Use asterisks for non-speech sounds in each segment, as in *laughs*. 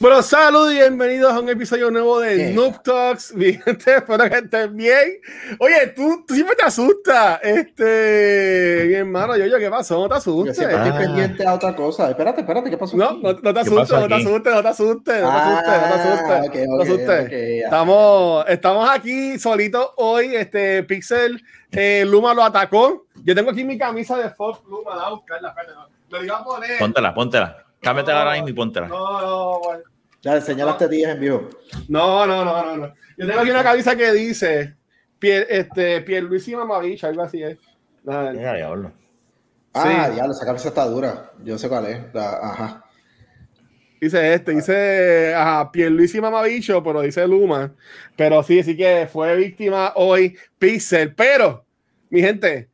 Bueno, saludos y bienvenidos a un episodio nuevo de Noob Talks. *laughs* Mi gente, espero que estén bien. Oye, tú, tú siempre te asustas. Este, mi hermano, yo, yo, ¿qué pasó? No te asustes. Yo estoy pendiente a otra cosa. Espérate, espérate, ¿qué pasó? No, no, no, te asustes, no te asustes, no te asustes, no te asustes, no te asustes. Okay, no te okay, asustes. okay, estamos, estamos aquí solitos hoy. Este, Pixel, eh, Luma lo atacó. Yo tengo aquí mi camisa de Fox Luma, a buscarla, espérate. Me la iba a poner. Póntela, póntela. Cámbiatela No, ahora mismo y póntela. No, no, bueno. Ya, enseña las tetillas en vivo. No, no, no, no, no. Yo tengo aquí una camisa que dice Pier, este, Pierluisi Mamabicho, algo así es. Nada, Ya, diablo. Ah, Sí. ya, esa camisa está dura. Yo sé cuál es. La- ajá. Dice este, dice ajá, Pierluisi Mamabicho, pero dice Luma. Pero sí, sí que fue víctima hoy Pixel. Pero, mi gente,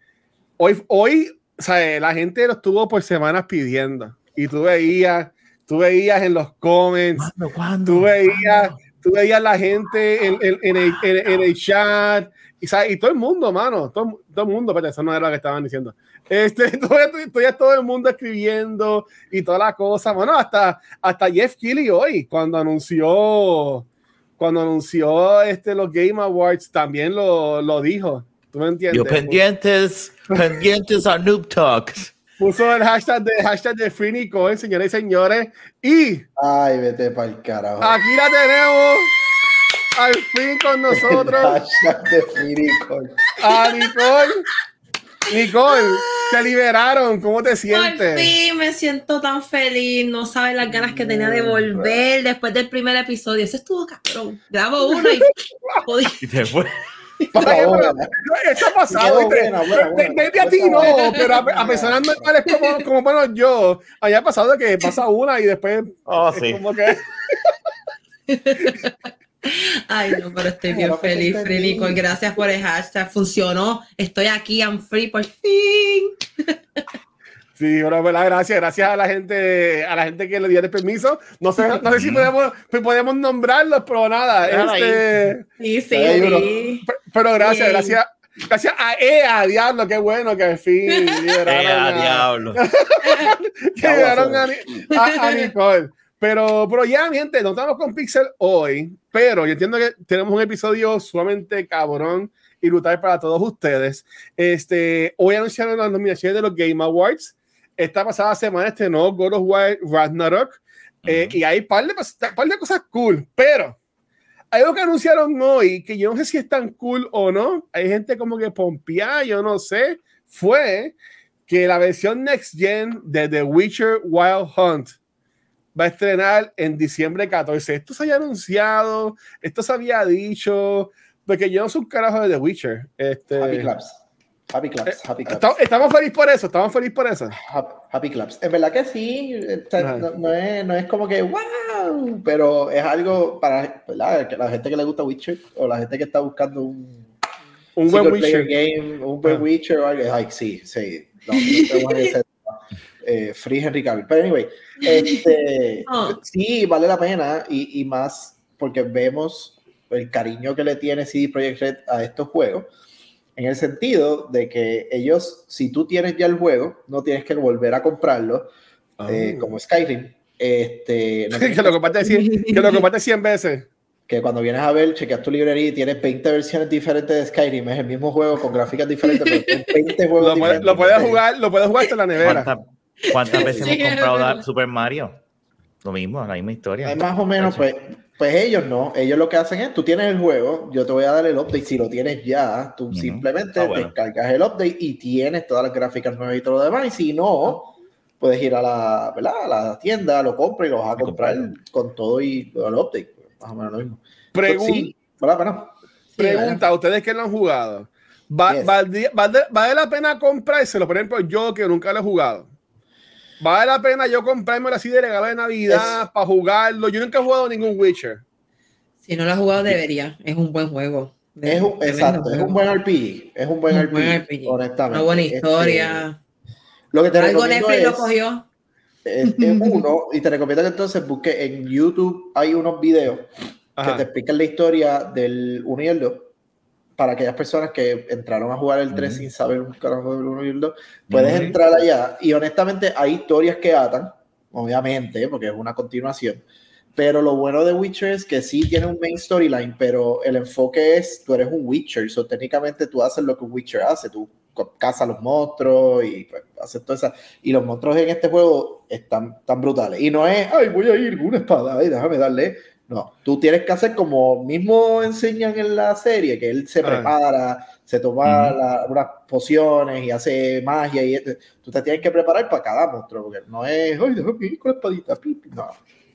hoy, hoy, o sea, la gente lo estuvo por semanas pidiendo. Y tú veías, tú veías en los comments, ¿Cuándo? ¿Cuándo? tú veías, tú veías la gente en, en- en el, en- en el chat y, ¿sabes? y todo el mundo, mano, todo, todo el mundo, pero eso no era lo que estaban diciendo. Este, *laughs* todo, todo, todo el mundo escribiendo y toda la cosa, bueno, hasta, hasta Jeff Keighley hoy, cuando anunció, cuando anunció este, los Game Awards, también lo, lo dijo. ¿Tú me entiendes? Yo pendientes, pendientes a Noob Talks. Puso el hashtag de, hashtag de Free Nicole, señores y señores, y Ay, vete para el carajo. Aquí la tenemos al fin con nosotros Hashtag de Free Nicole. a Nicole. Nicole, te liberaron. ¿Cómo te Por sientes? fin me siento tan feliz, no sabes las ganas que tenía de volver después del primer episodio. Eso estuvo cabrón. Grabo uno y. *laughs* Y te fue. Pero Eso ha pasado. Maybe a ti no, pero a, a personas normales como, como bueno yo, haya pasado que pasa una y después Oh, sí. como que *laughs* Ay, no, pero estoy bien que feliz, estoy Free feliz. Nicole. Gracias por el hashtag. Funcionó. Estoy aquí, I'm free por fin. *laughs* Sí, bueno, pues, gracias, gracias a la gente, a la gente que le dio el permiso. No sé, no sé si podemos, podemos nombrarlos, pero nada, este, Sí, sí, uno. sí. Pe- Pero gracias, Bien. gracias. Gracias a EA, diablo, qué bueno que al fin *laughs* liberaron, Eh, a diablo. *laughs* que liberaron a, a- a Nicole. Pero, pero ya, mi gente, no estamos con Pixel hoy, pero yo entiendo que tenemos un episodio sumamente cabrón y brutal para todos ustedes. Este, hoy anunciaron las nominaciones de los Game Awards. Esta pasada semana estrenó God of War Ragnarok. eh, y hay un par par de cosas cool, pero hay algo que anunciaron hoy que yo no sé si es tan cool o no. Hay gente como que pompeada, yo no sé. Fue que la versión Next Gen de The Witcher Wild Hunt va a estrenar en diciembre 14. Esto se había anunciado, esto se había dicho, porque yo no soy un carajo de The Witcher. Este, Happy claps. Happy claps. Happy claps. Estamos, estamos felices por eso, estamos felices por eso. Hap- Happy claps. En verdad que sí, no, no es, no es como que wow, pero es algo para ¿verdad? La gente que le gusta Witcher o la gente que está buscando un, Un buen Witcher. game, un buen Ah. Witcher o algo. Ay, sí, sí. No, *laughs* eh, Free Henry Cavill. Pero anyway, este, Oh. *laughs* sí, vale la pena y, y más porque vemos el cariño que le tiene CD Projekt Red a estos juegos. En el sentido de que ellos, si tú tienes ya el juego, no tienes que volver a comprarlo, eh, como Skyrim. Este, *laughs* no que lo comparte 100, que lo comparte 100 veces. que cuando vienes a ver, chequeas tu librería y tienes 20 versiones diferentes de Skyrim, es el mismo juego con gráficas diferentes, pero tienes 20 *laughs* juegos Lo, puede- diferentes. lo puedes jugar, lo puedes jugar hasta la nevera. ¿Cuántas, cuántas veces Sí, hemos comprado Super Mario? Lo mismo, la misma historia. Es más o menos, pues, pues ellos no, ellos lo que hacen es, tú tienes el juego, yo te voy a dar el update, si lo tienes ya, tú simplemente Ah, bueno. descargas el update y tienes todas las gráficas nuevas y todo lo demás, y si no, puedes ir a la, ¿verdad? a la tienda, lo compras y lo vas a comprar con todo y el update, más o menos lo mismo. Pregun- Sí, vale la pena. Pregunta, ustedes que lo han jugado, ¿va- Yes. valdría- ¿vale, vale la pena comprárselo? Por ejemplo, yo que nunca lo he jugado. ¿Vale la pena yo comprármelo así de regalo de Navidad para jugarlo? Yo nunca he jugado ningún Witcher. Si no lo has jugado, debería. Es un buen juego. Es un, exacto, es un buen RPG. Es un buen, Un RPG, buen RPG. honestamente. Una buena Este, historia. lo que te Algo Netflix lo es, cogió. es- es *laughs* uno, y te recomiendo que entonces busques en YouTube, hay unos videos que te explican la historia del 1 y el 2 para aquellas personas que entraron a jugar el 3 Ujú. sin saber un carajo del 1 y el 2. Puedes Ujú. entrar allá y honestamente hay historias que atan, obviamente, porque es una continuación. Pero lo bueno de Witcher es que sí tiene un main storyline, pero el enfoque es, tú eres un Witcher, so técnicamente tú haces lo que un Witcher hace, tú cazas los monstruos y pues, haces todo eso. Y los monstruos en este juego están tan brutales. Y no es, ay, voy a ir con una espada, ay, déjame darle. No, tú tienes que hacer como mismo enseñan en la serie, que él se Ah. prepara, se toma Ujú. la- unas pociones y hace magia y esto. tú te tienes que preparar para cada monstruo, porque no es, ay, déjame ir con la espadita, pi, pi". no,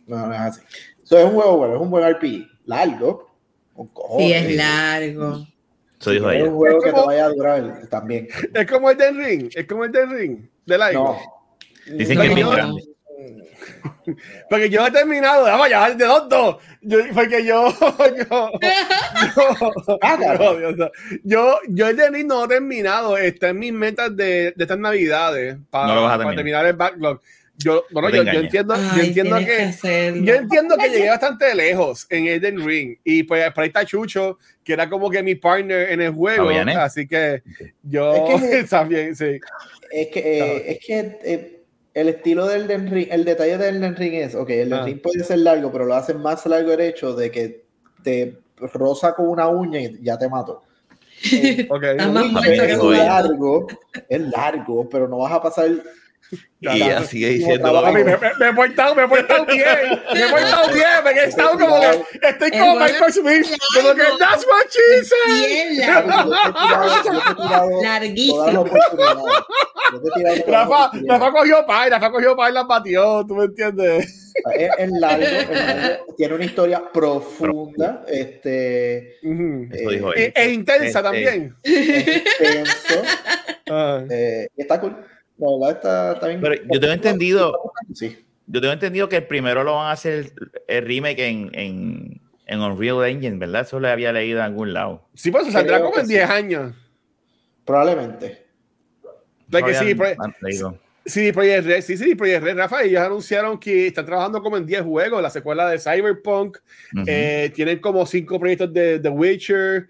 no, no es así. Eso es un juego bueno, es un buen RPG, largo, con cojones. Sí, es largo. Eso dijo Es un juego que te como- vaya a durar también. Es como el Den Ring. Es como el Den Ring. De la No. Dicen No, que es bien grande. *laughs* Porque yo he terminado, vamos ya, de dos, dos. Yo, porque yo, yo, yo, yo, yo, yo el Ring no he terminado. Está en mis metas de, de estas navidades para, No lo vas a para terminar. el backlog. Yo, bueno, No yo, yo entiendo, yo Ay, entiendo tienes que, hacerlo. yo entiendo que llegué bastante lejos en Elden Ring y pues por ahí está Chucho, que era como que mi partner en el juego, así que yo Es que- *laughs* también, sí. Es que, eh, es que eh, el estilo del Elden Ring, el detalle del Elden Ring es, ok, el Elden Ah. Ring puede ser largo, pero lo hacen más largo el hecho de que te roza con una uña y ya te mato. *laughs* Eh, es largo, es largo, pero no vas a pasar. Y ella sigue diciendo lo trabajo. Papi, me, me- me he portado, me he portado bien, me he portado bien, me he estado como que estoy como Michael Smith, como que that's what she said. *laughs* Larguísimo. Rafa. Rafa cogió pay, Rafa cogió pay y las batió, ¿tú me entiendes? Es, es largo, es largo, *laughs* tiene una historia profunda, este, Ujú. Eso eh, dijo E, e intensa también. es extenso. Ah. *laughs* Eh, y está cool. La verdad está, está bien. Pero yo tengo entendido, Sí. yo tengo entendido que el primero lo van a hacer el remake en, en, en Unreal Engine, ¿verdad? Eso le había leído en algún lado. Sí, pues saldrá Creo como en sí. 10 años. Probablemente. De que sí, pues, han. Sí, Project Red, sí, sí, Project Red, Rafa, ellos anunciaron que están trabajando como en 10 juegos, la secuela de Cyberpunk, eh, tienen como 5 proyectos de The Witcher,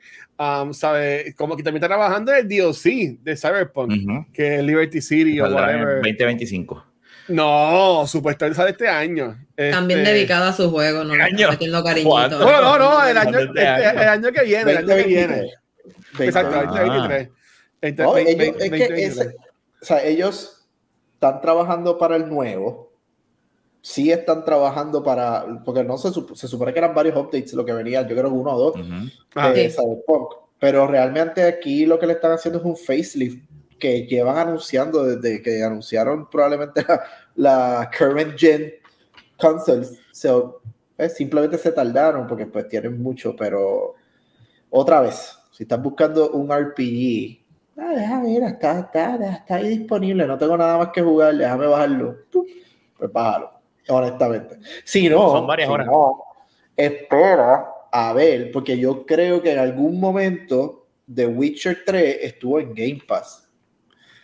um, ¿sabe? Como que también están trabajando en el DLC de Cyberpunk, que es Liberty City o whatever. 2025. No, supuestamente sale este año. También Este- dedicado a su juego, no Año. metiendo cariñito. No, no, no, el año, Este este- año. el año que viene, el año que viene. 2023. Exacto, 2023. 2023. Veinte- No, veinte- ellos, es que 2023. ese- o sea, ellos están trabajando para el nuevo. Sí están trabajando para. Porque no se, sup- se supone que eran varios updates lo que venían. Yo creo que uno o dos. Ujú. Ah, de Sí. Cyberpunk. Pero realmente aquí lo que le están haciendo es un facelift que llevan anunciando desde que anunciaron probablemente la, la current gen consoles. So, pues, simplemente se tardaron porque pues tienen mucho, pero otra vez, si estás buscando un RPG, ah, déjame ver, está, está, está ahí disponible, no tengo nada más que jugar, déjame bajarlo. Pues bájalo, honestamente. Si no, Son varias si horas. no, espera a ver, porque yo creo que en algún momento The Witcher 3 estuvo en Game Pass.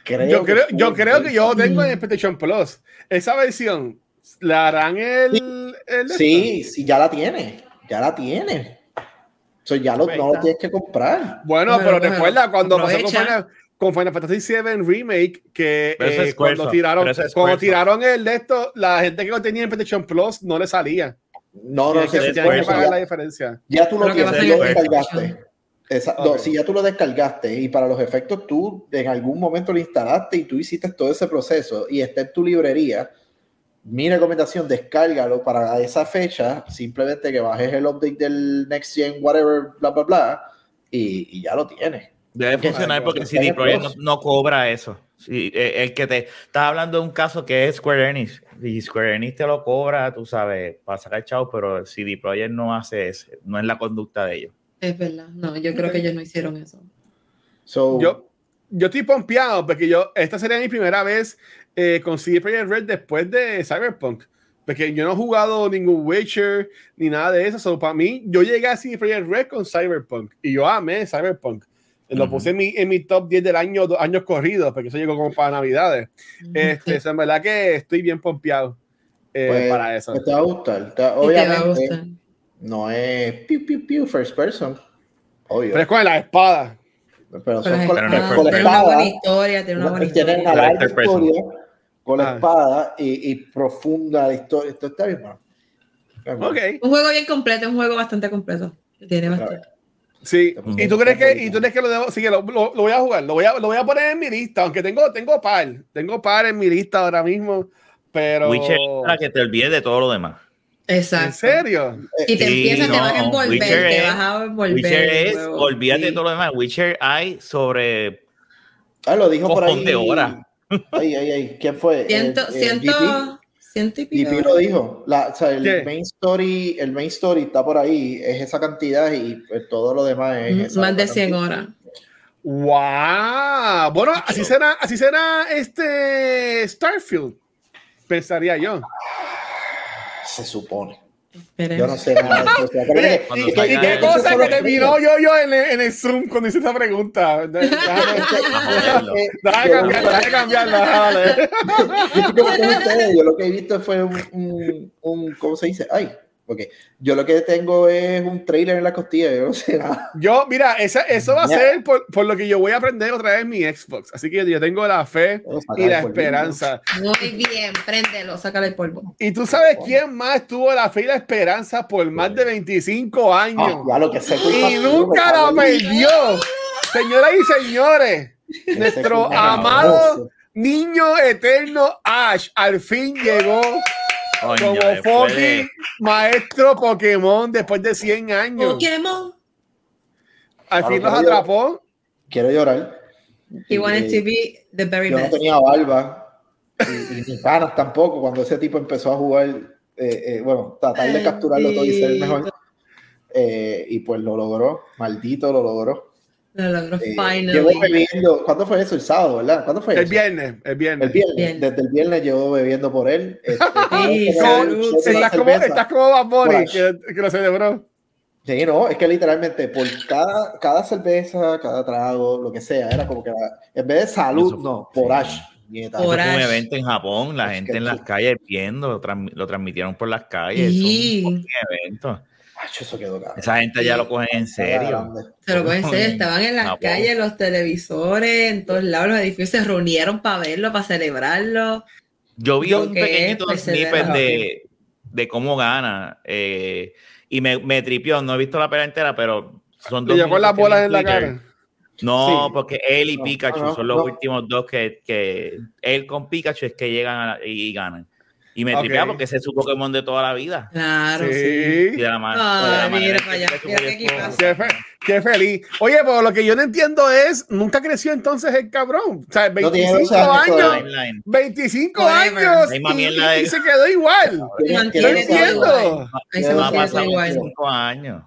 Creo yo que creo, yo creo que yo tengo en PlayStation Plus. Esa versión, ¿la harán el, el Sí, sí, ya la tiene. Ya la tiene. So, ya lo, Ahí no lo tienes que comprar. Bueno, Bueno, pero bueno, recuerda cuando pasó. Final, con Final Fantasy VII Remake, que eh, es cuando tiraron, es cuando tiraron el de esto, la gente que lo tenía en PlayStation Plus no le salía. No, no, Tiene que, se tiene supone que que pagar la ya, diferencia. ya tú lo que tienes, lo descargaste. Esa- no, Ok. si ya tú lo descargaste y para los efectos tú en algún momento lo instalaste y tú hiciste todo ese proceso y está en tu librería, mi recomendación, descárgalo para esa fecha, simplemente que bajes el update del Next Gen, whatever, bla, bla, bla, y, y ya lo tienes. Debe funcionar porque que CD Projekt no, no cobra eso. Sí, eh, el que te estás hablando de un caso que es Square Enix y Square Enix te lo cobra, tú sabes, para sacar chavo, pero CD Projekt no hace eso, no es la conducta de ellos. Es verdad. No, yo creo que ellos no hicieron eso. So, Yo, yo estoy pompeado porque yo, esta sería mi primera vez eh, con CD Projekt Red después de Cyberpunk. Porque yo no he jugado ningún Witcher ni nada de eso. So, para mí, yo llegué a CD Projekt Red con Cyberpunk y yo amé Cyberpunk. Lo Ujú. puse en mi, en mi top 10 del año, dos años corridos, porque eso llegó como para Navidades. Este, *laughs* en verdad que estoy bien pompeado eh, Pues, para eso. Te va a gustar. Te Y te va a obviamente, gustar. no es piu, piu, piu, first person. Obvio. Pero es con la espada. Pero son con, Pero no es con la tiene una buena espada. historia, tiene una buena una larga historia con la Ah. espada y, y profunda la historia. Esto está bien, bueno. Ok. Un juego bien completo, un juego bastante completo. Tiene bastante. Sí. ¿Y tú crees que, y tú crees que lo debo? Sí, que lo, lo- lo voy a jugar. Lo voy a, lo voy a poner en mi lista, aunque tengo, tengo par. Tengo par en mi lista ahora mismo. Pero. Witcher para que te olvides de todo lo demás. Exacto. ¿En serio? Y te Sí, empiezas, te no, vas a envolver, Witcher te es- vas a envolver. Witcher es, juego. olvídate de Sí. todo lo demás. Witcher hay sobre Ah, lo dijo por ahí. de horas. Ay, ay, ay. ¿Quién fue? Ciento, el ciento, GP. ciento y pico. GP lo dijo. La, o sea, el ¿Qué? main story, el main story está por ahí, es esa cantidad y pues, todo lo demás es Mm, esa Más de otra 100 cantidad. horas. ¡Wow! Bueno, así será, así será este Starfield. Pensaría yo. Se supone. Esperen. Yo no sé nada de eso. ¿Y, qué cosa que lo terminó yo, yo en, el- en el Zoom cuando hice esa pregunta? Déjame, cambiarla. dale. *laughs* yo lo que he visto fue un, un, un- ¿cómo se dice? Ay, ok. Yo lo que tengo es un trailer en la costilla, yo no sé nada. Yo, mira, esa, eso va a Ya. ser por, por lo que yo voy a aprender otra vez mi Xbox. Así que yo tengo la fe sacar y la esperanza. Muy bien, préndelo, sácale el polvo. Y tú sabes quién más tuvo la fe y la esperanza por más de 25 Ah, años. ya lo que sé. y nunca la perdió. Señoras y señores, nuestro amado niño eterno Ash al fin llegó Coño, como fucking de- maestro Pokémon después de 100 años. Pokémon. Al fin lo los atrapó. Quiero llorar. He wanted to be the very Yo no best. tenía barba y, y ni canas tampoco cuando ese tipo empezó a jugar, eh, eh, bueno, tratar de capturarlo todo y ser el mejor. Eh, y pues lo logró, maldito lo logró. Eh, llevo bebiendo, ¿cuándo fue eso? El sábado, ¿verdad? ¿Cuándo fue El eso? viernes, el viernes. El viernes, Bien. desde el viernes llevo bebiendo por él. *laughs* Este, Sí, salud, de Estás como, estás como Bad Bunny, que, que lo celebró. Sí, no, es que literalmente por cada, cada cerveza, cada trago, lo que sea, era como que la- en vez de salud, Eso- no, por sí. Ash. Eso fue un evento en Japón, la Es gente en las sí. calles viendo, lo, transmi- lo transmitieron por las calles. Sí. Es un evento. Ash, eso quedó cabrón. Esa gente ya lo cogen en serio. Se lo pueden ser, estaban en las calles, los televisores, en todos lados, los edificios se reunieron para verlo, para celebrarlo. Yo vi Yo un que pequeñito pues, snippet de, de cómo gana. eh, y me, me tripió, no he visto la pelea entera, pero son dos llegó las bolas en la cara. No, Sí. porque él y No, Pikachu no, son los no. últimos dos que, que él con Pikachu es que llegan a la- y, y ganan. Y me Ok. tripea porque ese es su Pokémon de toda la vida. Claro, sí. Y de la, ma- Ay, de la manera mira en que para allá, Pikachu mira fue qué fe- feliz. Oye, pero lo que yo no entiendo es, nunca creció entonces el cabrón. O sea, No tiene 25 12 años años, todavía. Timeline. 25 Whatever. años y, se quedó igual. No entiendo. Ahí se igual. 25 años.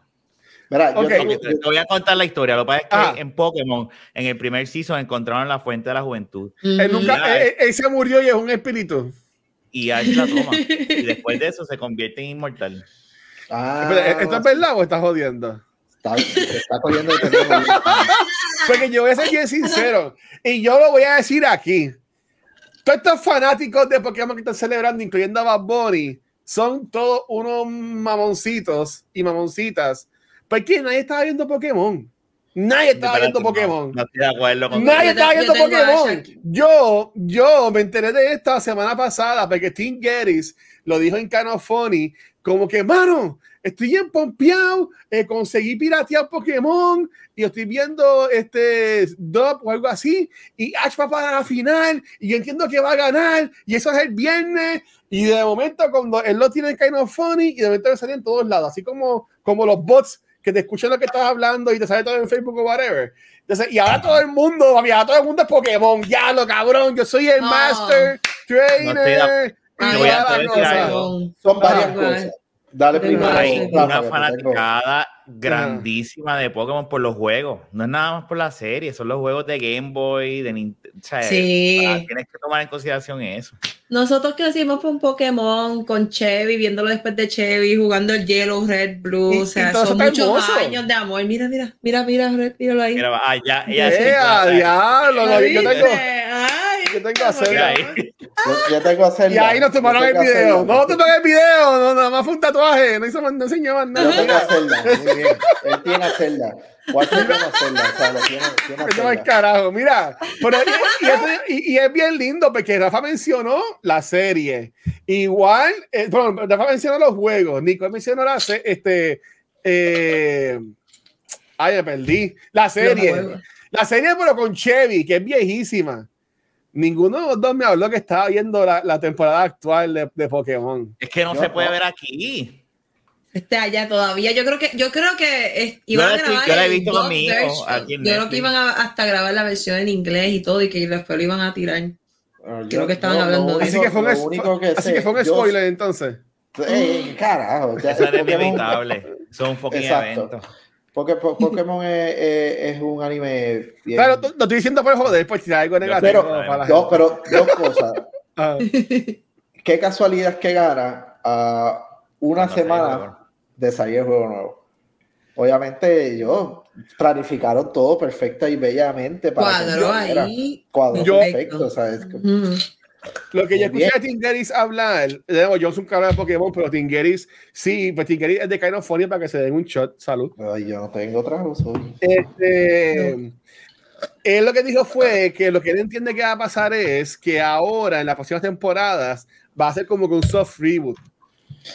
Mira, yo Ok. tengo- Ok, te, te voy a contar la historia. Lo que pasa es que Ah. en Pokémon, en el primer season, encontraron la fuente de la juventud. Él, nunca, Ya, él, él se murió y es un espíritu. Y Ash la toma. y *laughs* después de eso se convierte en inmortal. Ah, Espera, ¿Esto es verdad o estás jodiendo? Está, está teléfono. *laughs* Porque yo voy a ser bien sincero y yo lo voy a decir aquí. Todos estos fanáticos de Pokémon que están celebrando, incluyendo a Bad Bunny, son todos unos mamoncitos y mamoncitas. Porque nadie estaba viendo Pokémon. Nadie estaba viendo no, Pokémon. No, estoy de acuerdo con Nadie Yo estaba viendo Pokémon. Yo, yo me enteré de esta semana pasada porque Tim Geddes lo dijo en Canofoni, como que, mano, estoy bien pompeado, eh, conseguí piratear Pokémon y estoy viendo este dub o algo así y Ash va para la final y yo entiendo que va a ganar y eso es el viernes y de momento cuando él lo tiene en Canofoni y de momento me sale en todos lados, así como, como los bots que te escuchan lo que estás hablando y te sale todo en Facebook o whatever. Entonces, y ahora todo el mundo, ahora todo el mundo es Pokémon, ya lo cabrón, yo soy el Oh. Master No Trainer. Y voy a- voy a. Son varias cosas. Dale primero. Hay una tengo. fanaticada grandísima de Pokémon por los juegos. No es nada más por la serie, son los juegos de Game Boy, de Nintendo. Sí. tienes que tomar en consideración eso. Nosotros crecimos con Pokémon, con Chevy, viéndolo después de Chevy, jugando el Yellow, Red, Blue. Y- o sea, son muchos hermoso. años de amor. Mira, mira, mira, mira, Red, míralo ahí. Mira, ah, ya, ya, ¡Eh, sí, ya, diablo! ¿Lo tengo, yo tengo a Pokémon. Zelda. ahí. Yo, yo tengo que hacerla. Y ahí nos tomaron el que video. No tomaron el video, no, nada más fue un tatuaje. No, hizo, no enseñaban Yo tengo que nada. hacerla. Muy bien. Él tiene que hacerla. Walter tiene que hacerla. O sea, lo tiene, tiene que hacerla. carajo, mira. Pero, y, y y- y es bien lindo porque Rafa mencionó la serie. Igual, eh, bueno, Rafa mencionó los juegos. Nicole mencionó la se- este. Eh, ay, me perdí. La serie. juegos. La serie, pero con Chevy, que es viejísima. Ninguno de los dos me habló que estaba viendo la, la temporada actual de, de Pokémon. Es que no Yo se puede no. ver aquí. Este allá todavía. Yo creo que, yo creo que es- Yo iban la a estoy- grabar yo la he el visto con mi hijo aquí en Yo creo que iban a hasta grabar la versión en inglés y todo, y que después lo iban a tirar. Creo yo- que estaban yo hablando de Así único- que fue un, que así sé, que fue un yo- spoiler entonces. Ey, carajo. ya- Eso es inevitable. Son un fucking Exacto. evento. Porque po- Pokémon es, es- es un anime bien. Claro, lo estoy diciendo por joder, por tirar algo negativo pero, gente. pero dos cosas. Ah, *laughs* Qué casualidad que gana a una sale el semana de salir el juego nuevo. Obviamente, ellos planificaron todo perfecta y bellamente para saliera. ahí. Cuadró Yo- perfecto, ¿sabes? Lo que yo Muy escuché bien. a Tingeris hablar, de nuevo, yo soy un cabrón de Pokémon, pero Tingeris, sí, pues Tingeris es de Kainofonia para que se den un shot, salud. Ay, yo no tengo otra razón. Este, él lo que dijo fue que lo que él entiende que va a pasar es que ahora, en las próximas temporadas, va a ser como que un soft reboot.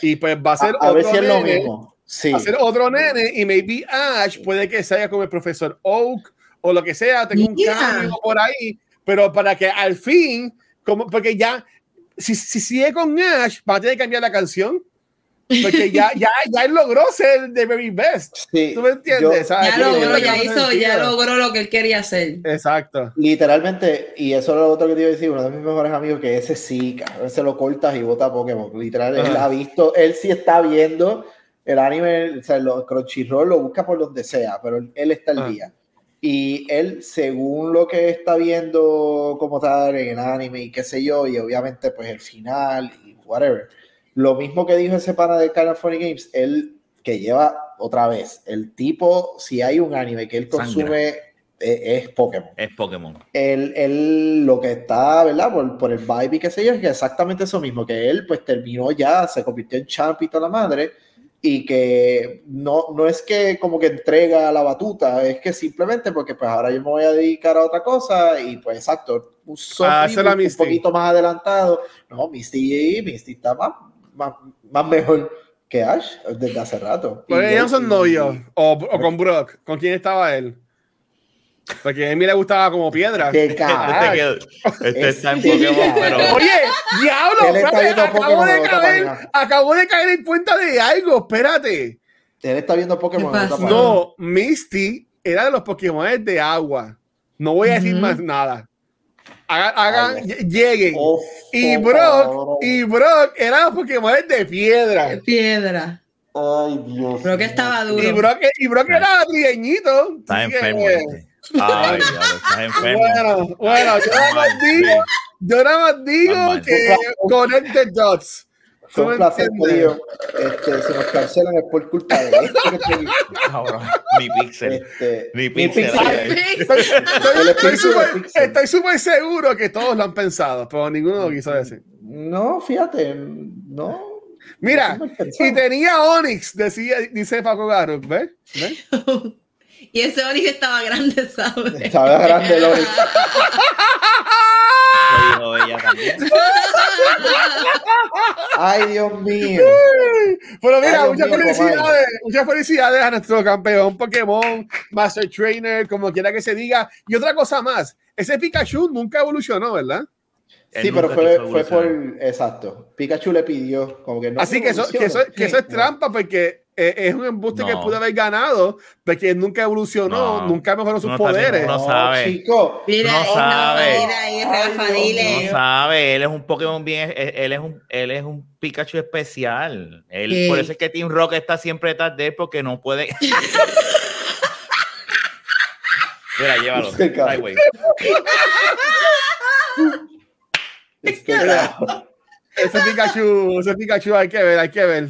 Y pues va a ser A, a ver otro si es lo nene, mismo. Sí. va a ser otro nene y maybe Ash puede que sea como el profesor Oak o lo que sea, tenga un Mira. cambio por ahí, pero para que al fin, como, porque ya, si, si sigue con Ash, va a tener que cambiar la canción, porque ya, *laughs* ya, ya él logró ser the very best. Sí, ¿Tú me entiendes? yo-. Ya logró, ya hizo, ya logró lo que él quería hacer. Exacto. Literalmente, y eso es lo otro que te iba a decir, uno de mis mejores amigos, que ese sí, cabrón, se lo cortas y vota Pokémon. Literal, él ha visto, él sí está viendo el anime, o sea, lo, Crunchyroll lo busca por donde sea, pero él, está al día. Y él, según lo que está viendo como tal en el anime y qué sé yo, y obviamente pues el final y whatever, lo mismo que dijo ese pana de California Games, él que lleva otra vez, el tipo, si hay un anime que él consume, eh, es Pokémon Es Pokémon. él, él lo que está, ¿verdad? Por, por el vibe y qué sé yo, es que exactamente eso mismo, que él pues terminó ya, se convirtió en champ y toda la madre, y que no, no es que como que entrega la batuta, es que simplemente porque pues ahora yo me voy a dedicar a otra cosa y pues exacto, un Ah, un Misty. poquito más adelantado, no, Misty, Misty está más, más, más mejor que Ash desde hace rato. Y ellos son novios. O, o con Brock. ¿Con quién estaba él? Porque a mí le gustaba como piedra. ¡Qué *laughs* Este, carajo! este está en. Pokémon, pero. Oye, diablo, espérate, acabo, de caer, acabo de caer en cuenta de algo, espérate. Él está viendo Pokémon. No, Misty era de los Pokémon de agua. No voy a decir más nada. Haga- Hagan, lleguen. Y Brock, y Brock era los Pokémon de piedra. Piedra. Ay, Dios. Mío. estaba duro. Y Brock, y Brock era trigueñito. Está enfermo. Ay, diablo, estás *laughs* enfermo. Bueno, bueno, yo nada más digo, yo nada más digo que connect the dots. Fue ¿Tú un placer, tío. Este, si nos cancelan es por culpa de esto que Ni pixel. este, Ni mi pixel. Estoy, súper- seguro que todos lo han pensado, pero ninguno lo quiso decir. No, fíjate, no. Mira, y tenía Onix, decía, dice Paco Garo, ¿ves? ¿Ves? *laughs* Y ese Onix estaba grande, ¿sabes? Estaba grande el Onix. Lo dijo ella también. Ay, Dios mío. Pero mira, Ay, muchas mío, felicidades, muchas felicidades a nuestro campeón Pokémon, Master Trainer, como quiera que se diga. Y otra cosa más, ese Pikachu nunca evolucionó, ¿verdad? Él Sí, pero fue, fue por. Exacto. Pikachu le pidió, como que no. Así que eso, que eso, que eso es trampa porque es un embuste que No. pudo haber ganado, porque nunca evolucionó, No. nunca mejoró sus No poderes. no sabe. chico. Mira, No sabe. Rafa, mira ahí, Rafa, Ay, Dios dile. No sabe, él es un Pokémon bien, él es un, él es un Pikachu especial. Él. Por eso es que Team Rocket está siempre detrás de él porque no puede. *laughs* Mira, llévalo. Sí, cabrón. Ay, güey. Este carajo. Ese Pikachu, ese Pikachu hay que ver, hay que ver.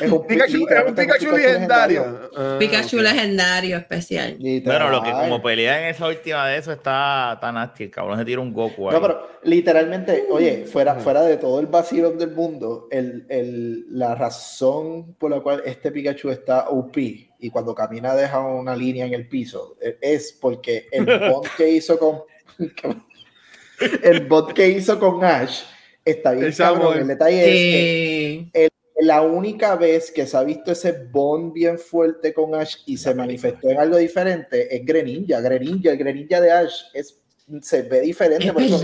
Es un Pikachu, es un Pikachu legendario. Ah, Pikachu legendario especial. Bueno, lo que como pelea en esa última de eso está tan nasty. El cabrón se tira un Goku ahí. No, pero literalmente, oye, fuera, fuera de todo el vacilón del mundo, el, el- la razón por la cual este Pikachu está OP y cuando camina deja una línea en el piso eh, es porque el *laughs* bot que hizo con *laughs* el bot que hizo con Ash está bien amor. cabrón. El detalle es que Eh, la única vez que se ha visto ese bond bien fuerte con Ash y se manifestó en algo diferente es Greninja. Greninja, el Greninja de Ash es, se ve diferente Es por eso.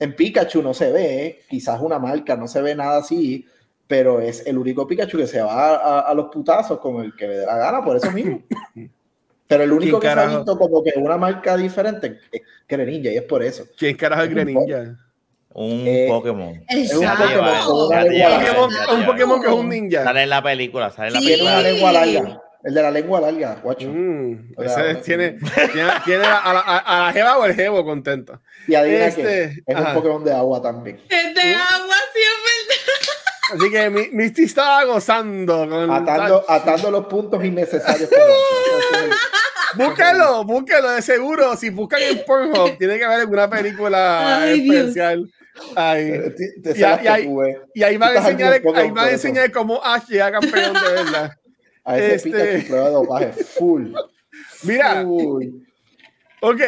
En Pikachu no se ve, quizás una marca, no se ve nada así, pero es el único Pikachu que se va a, a los putazos con el que le dé la gana, por eso mismo. *laughs* Pero el único que ¿Quién se ha carajo? visto como que una marca diferente es Greninja y es por eso. ¿Quién carajo es Greninja? Un eh, Pokémon. un exacto. Pokémon una lengua larga. Un. Pokémon que es un ninja. Sale en la película, sale en la Sí. Tiene una película. lengua larga. El de la lengua larga, guacho. Mm, O sea, ese tiene, tiene, tiene a, la, a- a la jeva o el jevo contento. Y adivina Este, que es ajá. un Pokémon de agua también. Es de agua, sí, es Así que mi- Misty estaba gozando con Atando, atando los puntos innecesarios. *laughs* Búscalo, búscalo de seguro. Si buscan en Pornhub, tiene que haber alguna película Ay, especial. Te- te- te Y- que ahí-. Y ahí van a enseñar, ahí van a enseñar cómo Ash llega campeón de verdad. *laughs* A ese Este- Pikachu prueba de dopaje full. *laughs* Mira, Full. ok.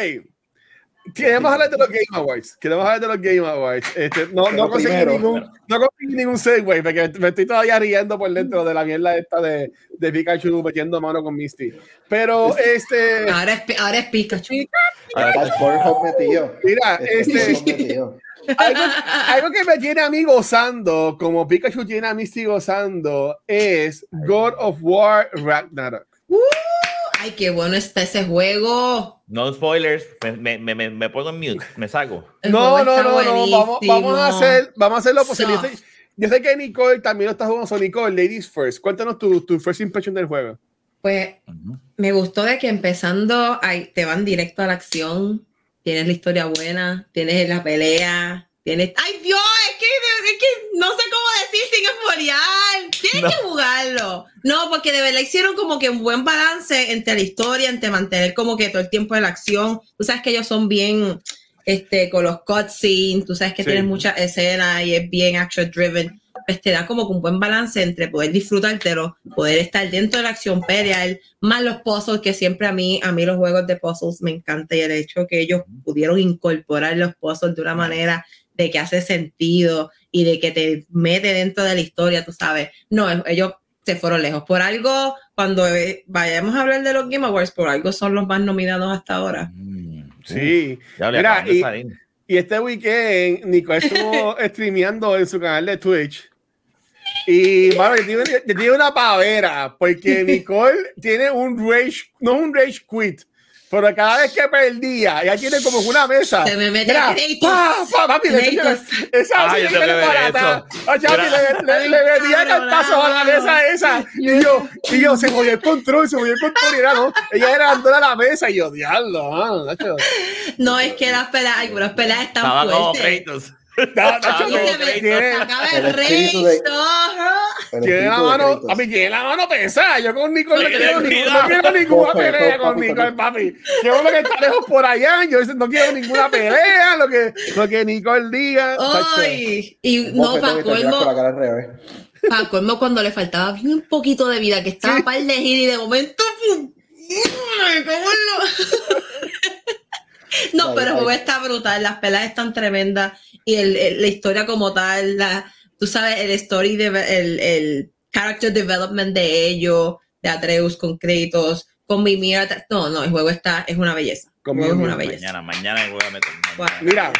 Queremos hablar de los Game Awards. Queremos hablar de los Game Awards. Este, no, no, Pero conseguí primero- ningún, no conseguí ningún segue porque me estoy todavía riendo por dentro de la mierda esta de, de Pikachu metiendo mano con Misty. Pero este, Ahora es, ahora es Pikachu. El Pornhub metido. mira, este, algo, algo que me tiene a mí gozando, como Pikachu tiene a Misty gozando, es God of War Ragnarok. Ay, qué bueno está ese juego. No spoilers, me, me, me, me pongo en mute, me saco. No, no, no, no, vamos, vamos a hacer, vamos a hacerlo posible. Yo sé, yo sé que Nicole también lo está jugando, so Nicole, Ladies First. Cuéntanos tu, tu first impression del juego. Pues me gustó de que empezando ahí te van directo a la acción. Tienes la historia buena, tienes la pelea, tienes. ¡Ay, Dios! Es que, es que no sé cómo decir sin esfoliar. Tienes que jugarlo. No, porque de verdad hicieron como que un buen balance entre la historia, entre mantener como que todo el tiempo de la acción. Tú sabes que ellos son bien este, con los cutscenes, tú sabes que Sí. tienen muchas escenas y es bien action driven. Pues te da como que un buen balance entre poder disfrutártelo, poder estar dentro de la acción pelear, más los puzzles que siempre a mí, a mí los juegos de puzzles me encanta y el hecho que ellos pudieron incorporar los puzzles de una manera de que hace sentido y de que te mete dentro de la historia, tú sabes. No, ellos se fueron lejos. Por algo, cuando eh, vayamos a hablar de los Game Awards, por algo son los más nominados hasta ahora. Mm, Sí. Ya Mira, y-. Y este weekend, Nicole estuvo *laughs* streameando en su canal de Twitch. Y, mano, yo tengo una pavera, porque *laughs* Nicole tiene un rage, no un rage quit, pero cada vez que perdía, ella tiene como una mesa. Se me mete Mira, pa, pa, papi, le- esa Ah, así yo que le barata. Ah, le, metía cantazos a la mesa esa. Y yo, y yo, se jodió el control, se jodió el control. Y era, no, ella era dándole a la mesa. Y yo, diablo, ah. No, es que las peleas, algunas peleas están fuertes. No, Nacho, tiene- El de- Tiene la de mano, Kratos. papi, tiene la mano pesada. Yo con Nicole no quiero, no quiero ninguna pelea con Nicole, papi. Quiero lo que está lejos por allá. Yo no quiero ninguna pelea. Lo que, lo que Nicole diga. Ay, y no, para colmo, cara al revés. pa' colmo cuando le faltaba bien un poquito de vida, que estaba Sí. para elegir y de momento. ¡pum! ¡Ay, cómo lo- No, pero el juego está brutal, las peleas están tremendas y el, el- la historia como tal, la, tú sabes, el story, de, el, el character development de ellos, de Atreus con créditos, con Mimir. No, no, el juego está, es una belleza. El juego es una belleza. Mañana, mañana me voy a meter. Guau. mañana. Mira.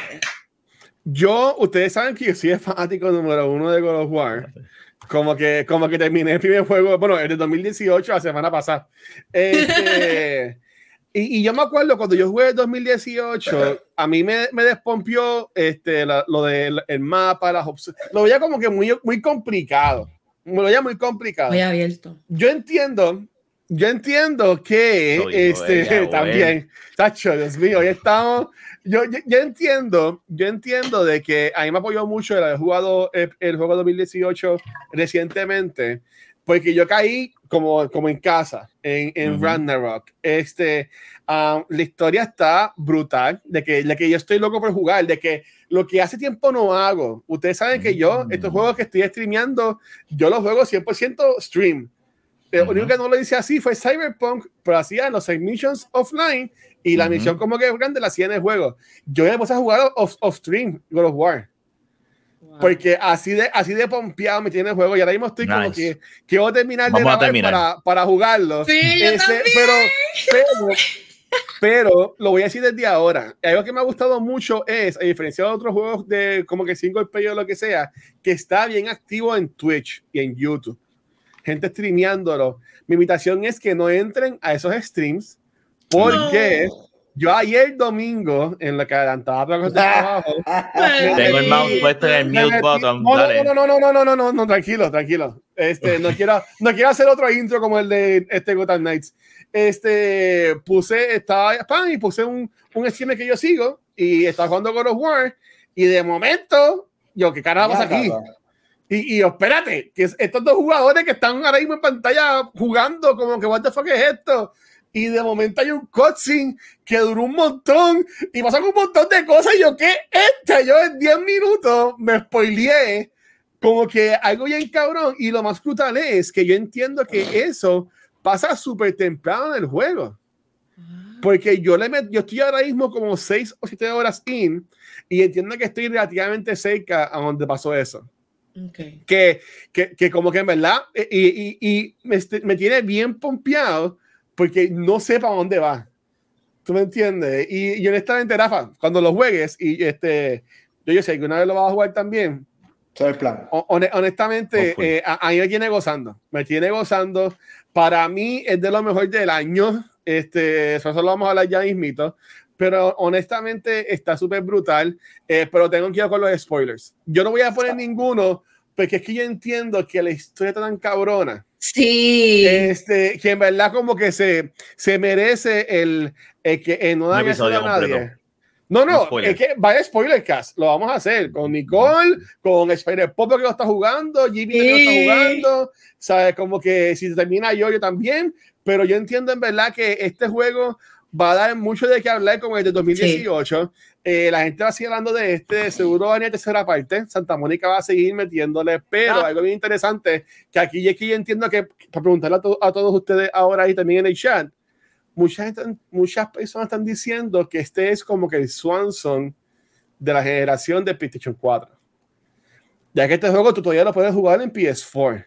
Yo, ustedes saben que yo soy el fanático número uno de God of War. Como que, como que terminé el primer juego, bueno, el de 2018, la semana pasada. Este, *laughs* y, y yo me acuerdo cuando yo jugué el 2018, a mí me, me despompió este, la- lo del el mapa, las opciones. Lo veía como que muy, muy complicado. Lo veía muy complicado. Muy abierto. Yo entiendo, yo entiendo que dijo este ella, o también, Tacho, Dios mío, hoy estamos, yo, yo, yo, entiendo, yo entiendo de que a mí me apoyó mucho el haber jugado el, el juego 2018 recientemente, porque yo caí como, como en casa, en, en uh -huh. Ragnarok. Este, um, la historia está brutal, de que, de que yo estoy loco por jugar, de que lo que hace tiempo no hago. Ustedes saben que yo, estos juegos que estoy streameando, yo los juego 100% stream. Lo uh -huh. único que no lo hice así fue Cyberpunk, pero hacía los missions offline y la uh -huh. misión como que grande la hacía en el juego. Yo me puse a jugar off, off stream God of War. Wow. Porque así de, así de pompeado me tiene el juego y ahora mismo estoy nice. como que quiero terminar Vamos de a terminar. Para, para jugarlo. Sí, yo Ese, pero, pero, pero lo voy a decir desde ahora. Algo que me ha gustado mucho es, a diferencia de otros juegos de como que single player o lo que sea, que está bien activo en Twitch y en YouTube. Gente streameándolo. Mi invitación es que no entren a esos streams porque no. Yo ayer domingo, en la que adelantaba para *laughs* abajo. Tengo el mouse puesto en el mute button. No, no, no, no, no, no, no, no, tranquilo, tranquilo. Este, no quiero, no quiero hacer otro intro como el de este Gotham Knights. Este, puse, estaba, pan, y puse un, un streamer que yo sigo y estaba jugando God of War y de momento, yo, ¿qué carajo pasa aquí? Y, y espérate, que estos dos jugadores que están ahora mismo en pantalla jugando, como que, ¿what the fuck es esto? Y de momento hay un cutscene que duró un montón y pasan un montón de cosas. Y yo, ¿qué este? Yo en 10 minutos me spoileé como que algo bien cabrón. Y lo más brutal es que yo entiendo que eso pasa súper temprano en el juego. Porque yo le met, yo estoy ahora mismo como 6 o 7 horas in y entiendo que estoy relativamente cerca a donde pasó eso. Okay. Que, que, que, como que en verdad, y, y, y me, me, tiene bien pompeado porque no sé para dónde va. ¿Tú me entiendes? Y, y, honestamente, Rafa, cuando lo juegues, y este, yo, yo sé que una vez lo vas a jugar también. Todo el plan. honestamente, eh, a, a, mí me tiene gozando. Me tiene gozando. Para mí es de lo mejor del año. Este, eso lo vamos a hablar ya mismito pero honestamente está súper brutal. Eh, pero tengo que ir con los spoilers. Yo no voy a poner ninguno porque es que yo entiendo que la historia está tan cabrona. Sí. Este, que en verdad como que se, se merece el, el que eh, no eso a nadie. No, no, es que vaya spoiler cast, lo vamos a hacer con Nicole, con Spider Pop que lo está jugando, Jimmy sí. que lo está jugando, sabes, como que si termina yo, yo también, pero yo entiendo en verdad que este juego va a dar mucho de qué hablar como el de 2018. Sí. Eh, la gente va a seguir hablando de este, seguro va a venir tercera parte. Santa Mónica va a seguir metiéndole, pero ah. algo bien interesante que aquí y aquí entiendo que para preguntarle a, to a, todos ustedes ahora y también en el chat, mucha gente, muchas personas están diciendo que este es como que el Swanson de la generación de PlayStation 4. Ya que este juego tú todavía lo puedes jugar en PS4.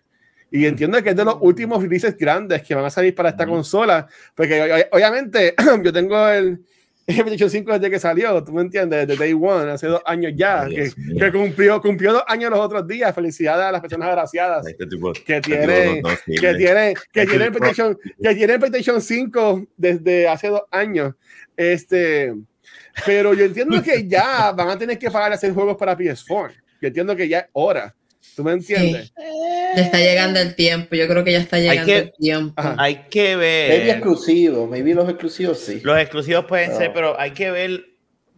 Y entiendo que es de los últimos releases grandes que van a salir para esta mm. consola, porque obviamente *clears throat* yo tengo el, *laughs* el PlayStation 5 desde que salió, tú me entiendes, desde Day One, hace dos años ya, que, que, cumplió, cumplió dos años los otros días. Felicidades a las personas agraciadas este tipo, que tienen que tienen que tienen PlayStation, que tienen PlayStation 5 desde hace dos años. Este, pero yo entiendo que ya van a tener que pagar a hacer juegos para PS4. Yo entiendo que ya es hora. ¿Tú me entiendes? Sí. Ya está llegando el tiempo. Yo creo que ya está llegando que, el tiempo. Ajá. Hay que ver. Maybe exclusivo. Maybe los exclusivos sí. Los exclusivos pueden no. ser, pero hay que ver.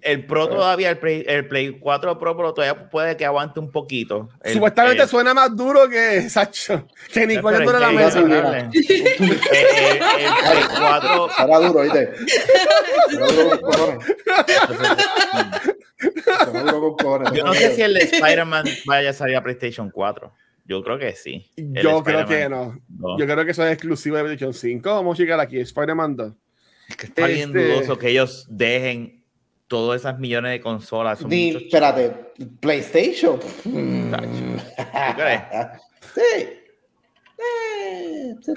El Pro todavía, el Play, el Play 4 Pro, Pro todavía puede que aguante un poquito. El, Supuestamente el, suena más duro que Sacho, que ni cuando la mesa. el, *laughs* el, Play 4. Será duro, ¿viste? Será duro Yo no sé si el Spider-Man vaya a salir a PlayStation 4. Yo creo que sí. Yo creo que no. no. Yo creo que eso es exclusivo de PlayStation 5. Vamos a llegar aquí. Spider-Man 2. Es que está este... bien dudoso que ellos dejen todas esas millones de consolas. Son Ni, espérate, PlayStation. Mm. ¿Tú crees? *laughs* Sí. Eh, sí,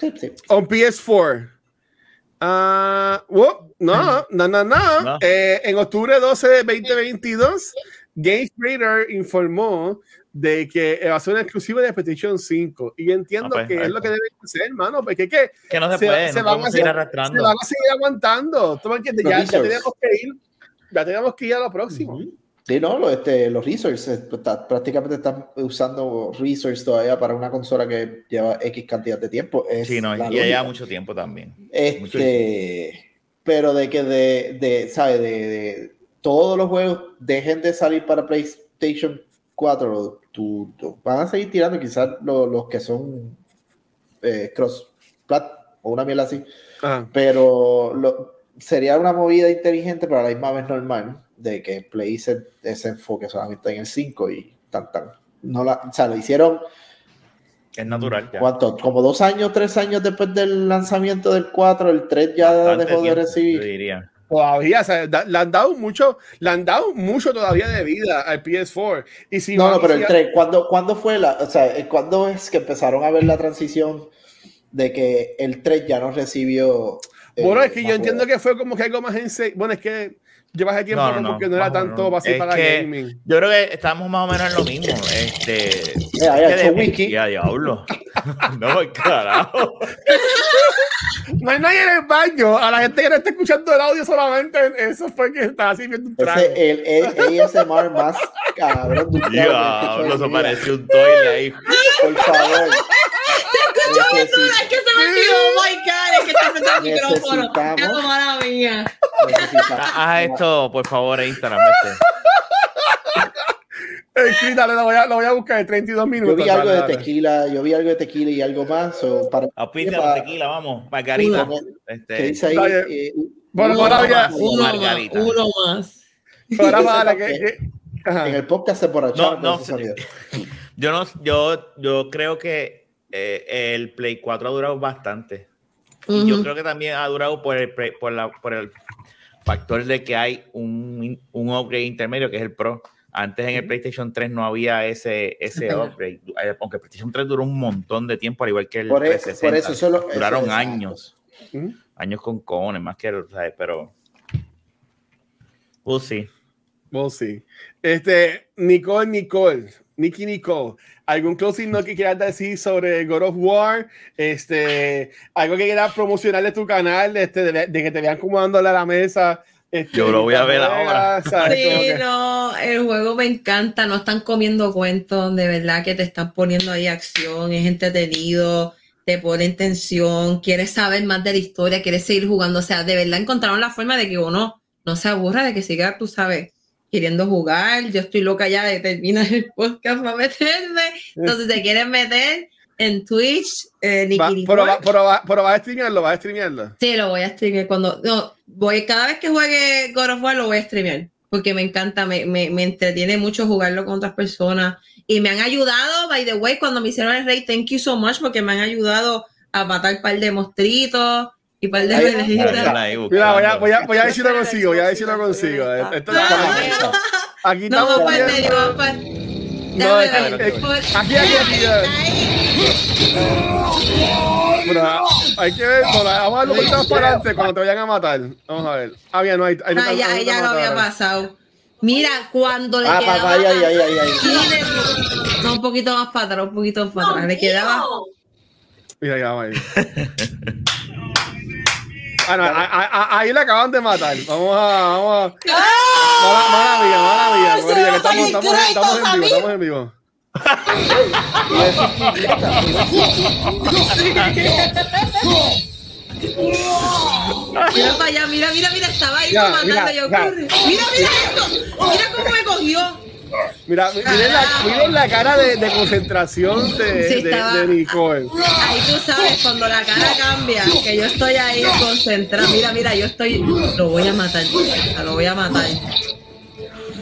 sí, sí. On PS4. Uh, oh, no, *clears throat* no, no, no. no. Eh, en octubre 12 de 2022, Games Radar informó de que va a ser una exclusiva de PlayStation 5. Y entiendo no, pues, que es lo que deben hacer, hermano, porque que, que no se, se puede, se, no van a seguir arrastrando. Se van a seguir aguantando. ¿Tú me entiendes? Ya, ya, tenemos que ir, ya tenemos que ir a lo próximo. Uh -huh. Sí, no, lo, este, los resources está, prácticamente están usando resources todavía para una consola que lleva X cantidad de tiempo. Es sí, no, y lleva mucho tiempo también. Este, pero de que de, de ¿sabes? De, de todos los juegos dejen de salir para PlayStation 4, tú, tú- van a seguir tirando quizás lo- los que son eh, cross plat o una mierda así, Ajá. pero lo- sería una movida inteligente, pero a la misma vez normal, de que Play se, se enfoque solamente en el 5 y tan tan. No la, o sea, lo hicieron Es natural. Ya. ¿Cuánto? Como dos años, tres años después del lanzamiento del 4, el 3 ya Bastante dejó de tiempo, recibir. yo diría. Todavía, o sea, da- le han dado mucho, le han dado mucho todavía de vida al PS4. Y si No, no, pero el 3, ¿cuándo, ¿cuándo fue la, o sea, eh, cuándo es que empezaron a ver la transición de que el 3 ya no recibió? eh, Bueno, es que yo entiendo que fue como que algo más en. Bueno, es que llevas el tiempo No, no, como no, que no era tanto para que- gaming. Yo creo que estamos más o menos en lo mismo. Este, Eh, *laughs* *laughs* ahí es ha que hecho de- whisky. a diablo. no, carajo. No hay nadie en el baño. A la gente que no está escuchando el audio solamente, eso fue que estaba así viendo un trago. Ese el, el ASMR más cabrón de un Diablo, se parece un toile ahí. Por favor. Necesi- Es que se me olvidó, oh my god, es que está frente al micrófono. Mala mía. Haz esto, por favor, en Instagram. este. Eh, dale, lo voy, a, lo voy a buscar en 32 minutos. Yo vi algo de tequila, yo vi algo de tequila y algo más. so, para, Auspicia para- tequila, vamos. Margarita. ¿Qué Este, dice ahí? Dale. Eh, Bueno, uno ahora más. Uno más, Margarita. uno más. Ahora Yo vale, sepa que, que-. En el podcast se borracharon No, no *laughs* yo, no, yo, yo creo que eh, el Play 4 ha durado bastante. Y yo creo que también ha durado por el, por la, por el factor de que hay un, un upgrade intermedio que es el Pro. Antes en el PlayStation 3 no había ese, ese upgrade. Eh, Aunque el PlayStation 3 duró un montón de tiempo, al igual que el Por eso- 360. por eso solo- eso Duraron es- años. Ujú. Años con cojones, más que, ¿sabes? Pero... Pues sí. Well, sí. Este, Nicole, Nicole, Nicky Nicole, ¿algún closing note que quieras decir sobre God of War? Este, algo que quieras promocionar de tu canal, este, de, de que te vean como dándole a la mesa. Este, Yo lo voy a ver ahora. Sí, que- no, el juego me encanta, no están comiendo cuentos, de verdad que te están poniendo ahí acción, es entretenido, te pone en tensión, quieres saber más de la historia, quieres seguir jugando, o sea, de verdad encontraron la forma de que uno no se aburra, de que siga, tú sabes, queriendo jugar, yo estoy loca ya de terminar el *laughs* podcast para meterme, entonces te *laughs* quieren meter en Twitch, eh, Nicky Va- pero, va- pero, va- pero vas a streamearlo, vas a streamearlo. Sí, lo voy a streamear cuando. No, voy, cada vez que juegue God of War lo voy a streamear. Porque me encanta, me, me, me entretiene mucho jugarlo con otras personas. Y me han ayudado, by the way, cuando me hicieron el rey, thank you so much, porque me han ayudado a matar un par de monstruitos y par de. Ahí Mira, voy a, voy a, voy a ver si lo consigo, voy a ver si lo consigo. Esto- aquí No, estamos vamos para el medio, vamos para No, aquí, aquí, aquí. Bueno, hay que ver, vamos a darlo un poquito más para adelante cuando te vayan a matar. Vamos a ver. Ah, bien, no hay. hay Ah, ya, ya lo había pasado. Mira, cuando le Ah, quedaba papá, ay, ay, ay, ay, No, un poquito más para atrás, un poquito más para atrás. Le quedaba. Mira, ya, vamos ahí. *laughs* Ah, no, a- ahí le acaban de matar. Vamos a. Vamos a. Mala, mala mía, mala mía. Eso María, que va a estamos, estamos, estamos en vivo, estamos en vivo. Mira para allá, mira, mira, mira, estaba ahí Ya, matando mira, yo. Mira, mira esto. Mira cómo me cogió. Mira, miren la, miren la cara de, de concentración de, Sí, de, estaba- de Nicole. Ahí tú sabes, cuando la cara cambia, que yo estoy ahí concentrada. Mira, mira, yo estoy. Lo voy a matar. Lo voy a matar.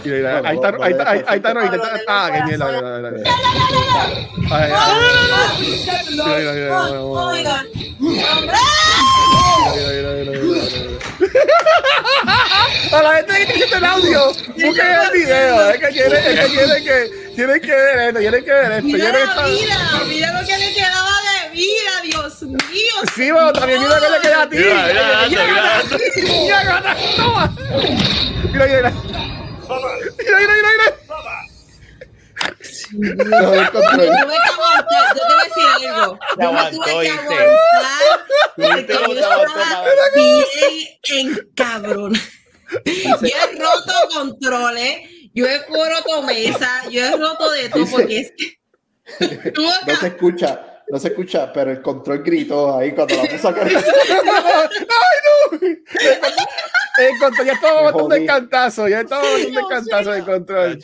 Mira, mira, ahí está, ahí está, ahí, ahí está, ahí está, ah, mierda, mira, Mira, mira, mira, mira, mira, mira. Mira, mira, mira, mira, mira. A la gente que está escuchando el audio, busquen el video. Es que quieren, es que quieren que, tienen que ver esto, tienen que ver esto. Mira la vida, mira lo que le quedaba de vida, Dios mío. Sí, pero también mira que le queda a ti. Mira, mira, Mira, mira, gata. Mira, gata, toma. Mira, mira, mira. Mira, mira, mira, mira. No, el Yo control. tuve que aguantar, yo te voy a decir algo. Te Yo me tuve que aguantar porque ¿Viste yo estaba bien. Yo he roto controles, yo he roto mesa, yo he roto de todo porque es que tú No se escucha, no se escucha, pero el control gritó ahí cuando la puso a *laughs* cargar. Encontró, ya estaba un descantazo, ya estaba un descantazo de control.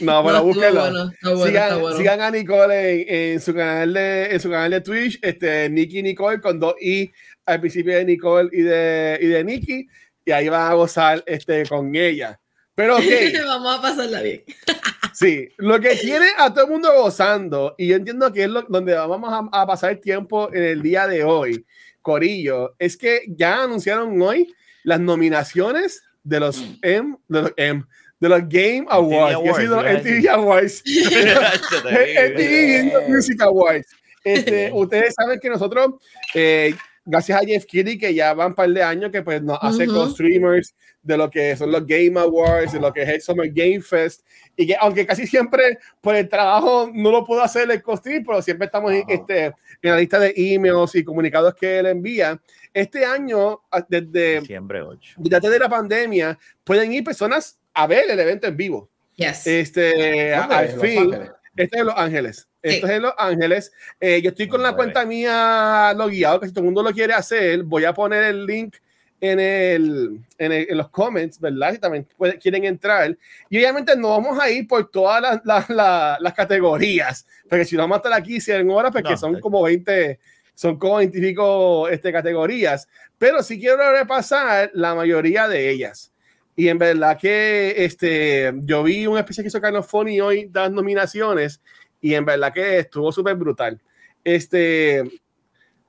No, pero búsquenlo. sigan, sigan, a Nicole en, su canal de, en su canal de Twitch, este, Nikki Nicole con dos I al principio de Nicole y de, y de Nikki, y ahí van a gozar este, con ella. Pero ok. *laughs* Vamos a pasarla bien. *laughs* sí, lo que tiene a todo el mundo gozando, y yo entiendo que es lo, donde vamos a, a pasar el tiempo en el día de hoy, Corillo, es que ya anunciaron hoy las nominaciones de los mm. M, de los M, de los Game Awards, MTV Awards, los MTV Awards, *laughs* MTV Music Awards. Este, ustedes saben que nosotros, eh, gracias a Jeff Kitty, que ya van un par de años que pues nos hace con streamers de lo que son los Game Awards, de lo que es el Summer Game Fest, y que aunque casi siempre por el trabajo no lo puedo hacer el costumbre, pero siempre estamos en, este, en la lista de emails y comunicados que él envía. Este año, desde, Diciembre 8. desde la pandemia, pueden ir personas a ver el evento en vivo. Yes. Este, al fin, este es Los Ángeles. Esto es en Los Ángeles. Eh, yo estoy con la cuenta mía logueado, que si todo el mundo lo quiere hacer, voy a poner el link en, el, en, el, en, los comments, ¿verdad? Si también quieren entrar. Y obviamente no vamos a ir por todas las, las, las, las categorías, porque si no vamos a estar aquí 100 horas, porque no, son como 20, son como 25 este, categorías. Pero sí quiero repasar la mayoría de ellas. Y en verdad que este, yo vi un especial que hizo Carlos Foni hoy, das nominaciones, y en verdad que estuvo súper brutal. Este,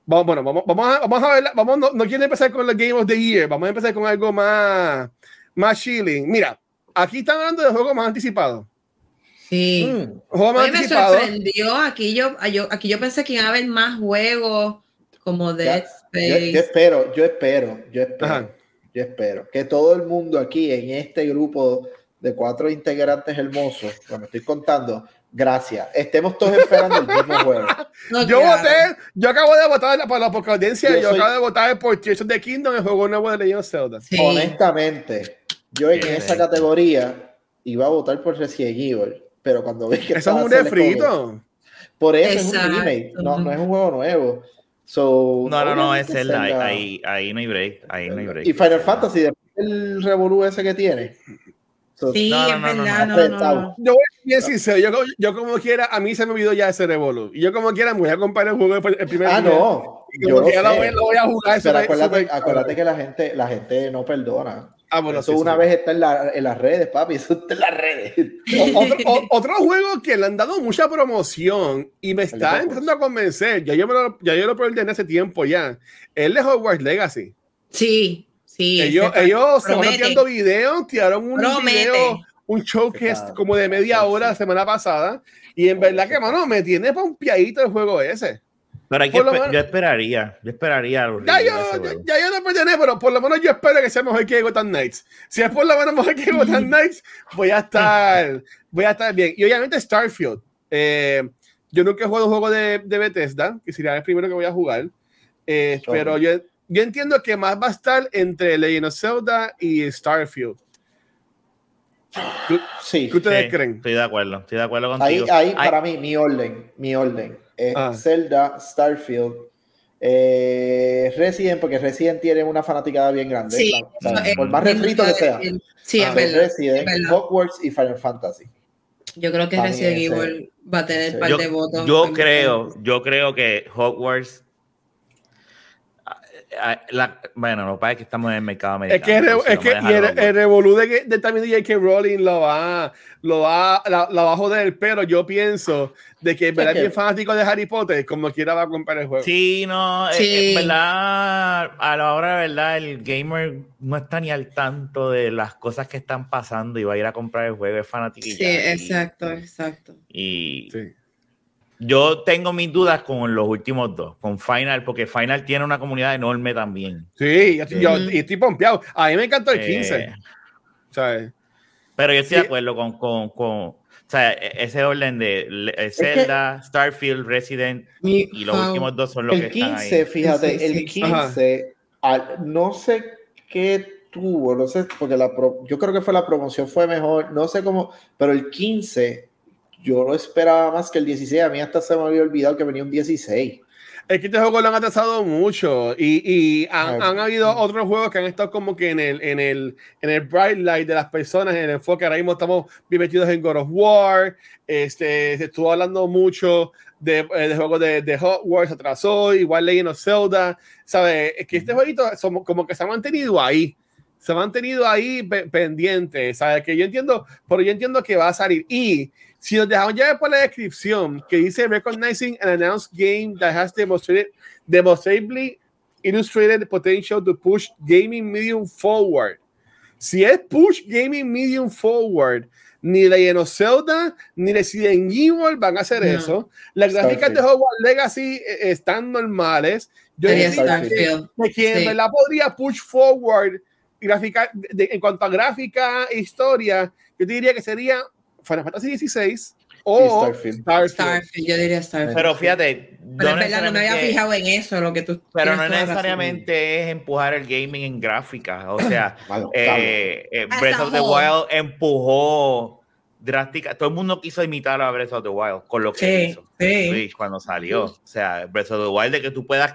Vamos, bueno, vamos, vamos, a, vamos a ver, vamos, no, no quiero empezar con los Game of the Year, vamos a empezar con algo más, más chilling. Mira, aquí están hablando de juegos más anticipados. Sí. Mm, juegos más me sorprendió, aquí yo, yo, aquí yo pensé que iba a haber más juegos como Dead Space. Yo, yo, espero, yo espero, yo espero, Ajá. Yo espero que todo el mundo aquí en este grupo de cuatro integrantes hermosos, cuando estoy contando, Gracias. Estemos todos esperando el mismo juego. *laughs* No, yo claro. voté, yo acabo de votar para la audiencia, yo, yo soy... acabo de votar por Tears the Kingdom, el juego nuevo de Legend of Zelda. Sí. Honestamente, yo en Bien. esa categoría iba a votar por Resident Evil, pero cuando vi que eso es un refrito. Por eso Exacto. es un remake, no, no es un juego nuevo. So, no, no, no, es Zelda, Zelda. Ahí, ahí, no hay break, ahí no hay break. Y Final Fantasy, después el revolú ese que tiene, sí, no, no, es verdad, no, no, Yo voy a ser bien sincero, yo, yo, como quiera, a mí se me olvidó ya ese Revolu. Y yo como quiera me voy a comprar el juego el primer Ah, no. Yo lo, lo, voy, lo, voy, a jugar. Pero acuérdate, acuérdate que la gente, la gente no perdona. Ah, bueno, eso sí, una sí. vez está en, la, en, las redes, papi, eso está en las redes. *laughs* otro, otro, juego que le han dado mucha promoción y me está empezando a convencer, ya yo, me lo, ya yo lo preordené hace tiempo ya, es el de Hogwarts Legacy. Sí, Sí, ellos, ellos se van tirando videos, tiraron un promete. video, un showcase como de media hora la semana pasada. Y en verdad que, mano, me tiene pompeadito el juego ese. Pero hay que menos, yo esperaría, yo esperaría. Ya yo, ya, ya yo no pertené, pero por lo menos yo espero que sea mejor que Gotham Knights. Si es por lo menos mejor que Gotham *laughs* Knights, voy a estar, voy a estar bien. Y obviamente Starfield. Eh, yo nunca he jugado un juego de, de Bethesda, que sería el primero que voy a jugar. Eh, okay. Pero yo yo entiendo que más va a estar entre Legend of Zelda y Starfield. Sí. ¿Qué ustedes sí, creen? Estoy de acuerdo, estoy de acuerdo contigo. Ahí, ahí para mí, mi orden, mi orden es ah. Zelda, Starfield, eh, Resident, porque Resident tiene una fanaticada bien grande. Sí, por más refrito que sea. Sí, es verdad, Resident, es Hogwarts y Final Fantasy. Yo creo que Resident Evil va a tener sí. par yo, de votos. Yo creo, yo creo que Hogwarts la, bueno, lo que pasa es que estamos en el mercado americano. Es que, es que y el, el revolú de, de, también de J.K. Rowling lo va, lo va, la, la va a joder, pero yo pienso de que en verdad es bien fanático de Harry Potter, como quiera va a comprar el juego. Sí, no, sí. En verdad, a la hora de verdad, el gamer no está ni al tanto de las cosas que están pasando y va a ir a comprar el juego, es fanático. Sí, exacto, exacto. Y... Sí yo tengo mis dudas con los últimos dos, con Final, porque Final tiene una comunidad enorme también. Sí, yo, yo y estoy pompeado. A mí me encantó el 15. Eh, ¿sabes? Pero yo estoy sí. de acuerdo con, con, con, o sea, ese orden de Zelda, que, Starfield, Resident mi, y los um, últimos dos son los que 15, están ahí. Fíjate, sí, el 15, al, no sé qué tuvo, no sé, porque la pro, yo creo que fue la promoción fue mejor, no sé cómo, pero el 15 yo no esperaba más que el 16. A mí hasta se me había olvidado que venía un 16. Es que este juego lo han atrasado mucho y, y han, han, habido otros juegos que han estado como que en el, en el, en el bright light de las personas, en el enfoque. Ahora mismo estamos bien metidos en God of War. Este, se estuvo hablando mucho de, eh, de juegos de, de, Hot Wars, atrasó, igual Legend of Zelda. ¿Sabes? Es que este jueguito como que se ha mantenido ahí. Se ha mantenido ahí pendiente. ¿Sabes? Que yo entiendo, pero yo entiendo que va a salir. Y si nos dejamos ya por la descripción que dice recognizing an announced game that has demonstrated demonstrably illustrated potential to push gaming medium forward. Si es push gaming medium forward, ni Legend of Zelda ni Resident Evil van a hacer no. eso. Las gráficas de Hogwarts Legacy eh, están normales. Yo diría que, que en sí. verdad podría push forward gráfica, de, en cuanto a gráfica e historia, yo diría que sería Final Fantasy XVI o Starfield. Starfield. Starfield. Yo diría Starfield. Pero fíjate, pero no, verdad, no me había fijado en eso, lo que tú. Pero no necesariamente es empujar el gaming en gráfica. O sea, *clears throat* bueno, eh, eh, Breath of the Wild empujó drástica. Todo el mundo quiso imitar a Breath of the Wild con lo que sí, hizo sí. Switch cuando salió. O sea, Breath of the Wild de que tú puedas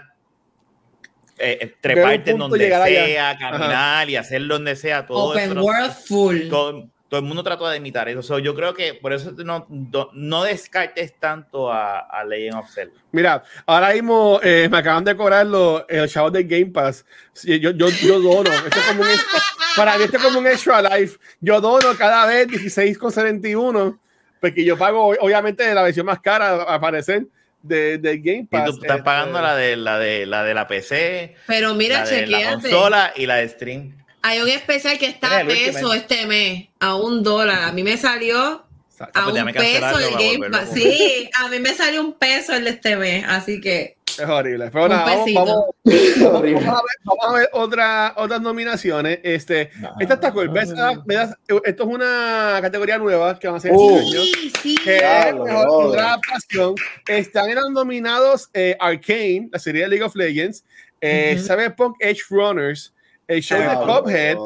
eh, treparte en donde sea, allá. caminar Ajá. y hacerlo donde sea. Todo Open eso, world full. Todo, todo el mundo trató de imitar eso. So, yo creo que por eso no, no, no descartes tanto a, a, Legend of Zelda. Mira, ahora mismo eh, me acaban de cobrar los el chavo de Game Pass. Yo, yo, yo dono. Esto es como un, para mí esto es como un extra life. Yo dono cada vez 16,71 porque yo pago obviamente la versión más cara a aparecer. De, de, Game Pass. Y tú estás este... pagando la de la de la de la PC. Pero mira, la de la consola y la de stream. Hay un especial que está a peso este mes, a un dólar. A mí me salió a un peso el Game Pass. Sí, a mí me salió un peso el de este mes, así que. Es horrible. Pero nada, vamos, vamos, *laughs* vamos, a ver, vamos, a ver, otra, otras nominaciones. Este, no, esta está cool. ¿Ves? Esto es una categoría nueva que van a hacer uh, este año. Sí, sí. Que claro, es mejor adaptación. Están eran nominados eh, Arcane, la serie de League of Legends, eh, uh -huh. Cyberpunk Edge Runners, el show oh, de Cuphead,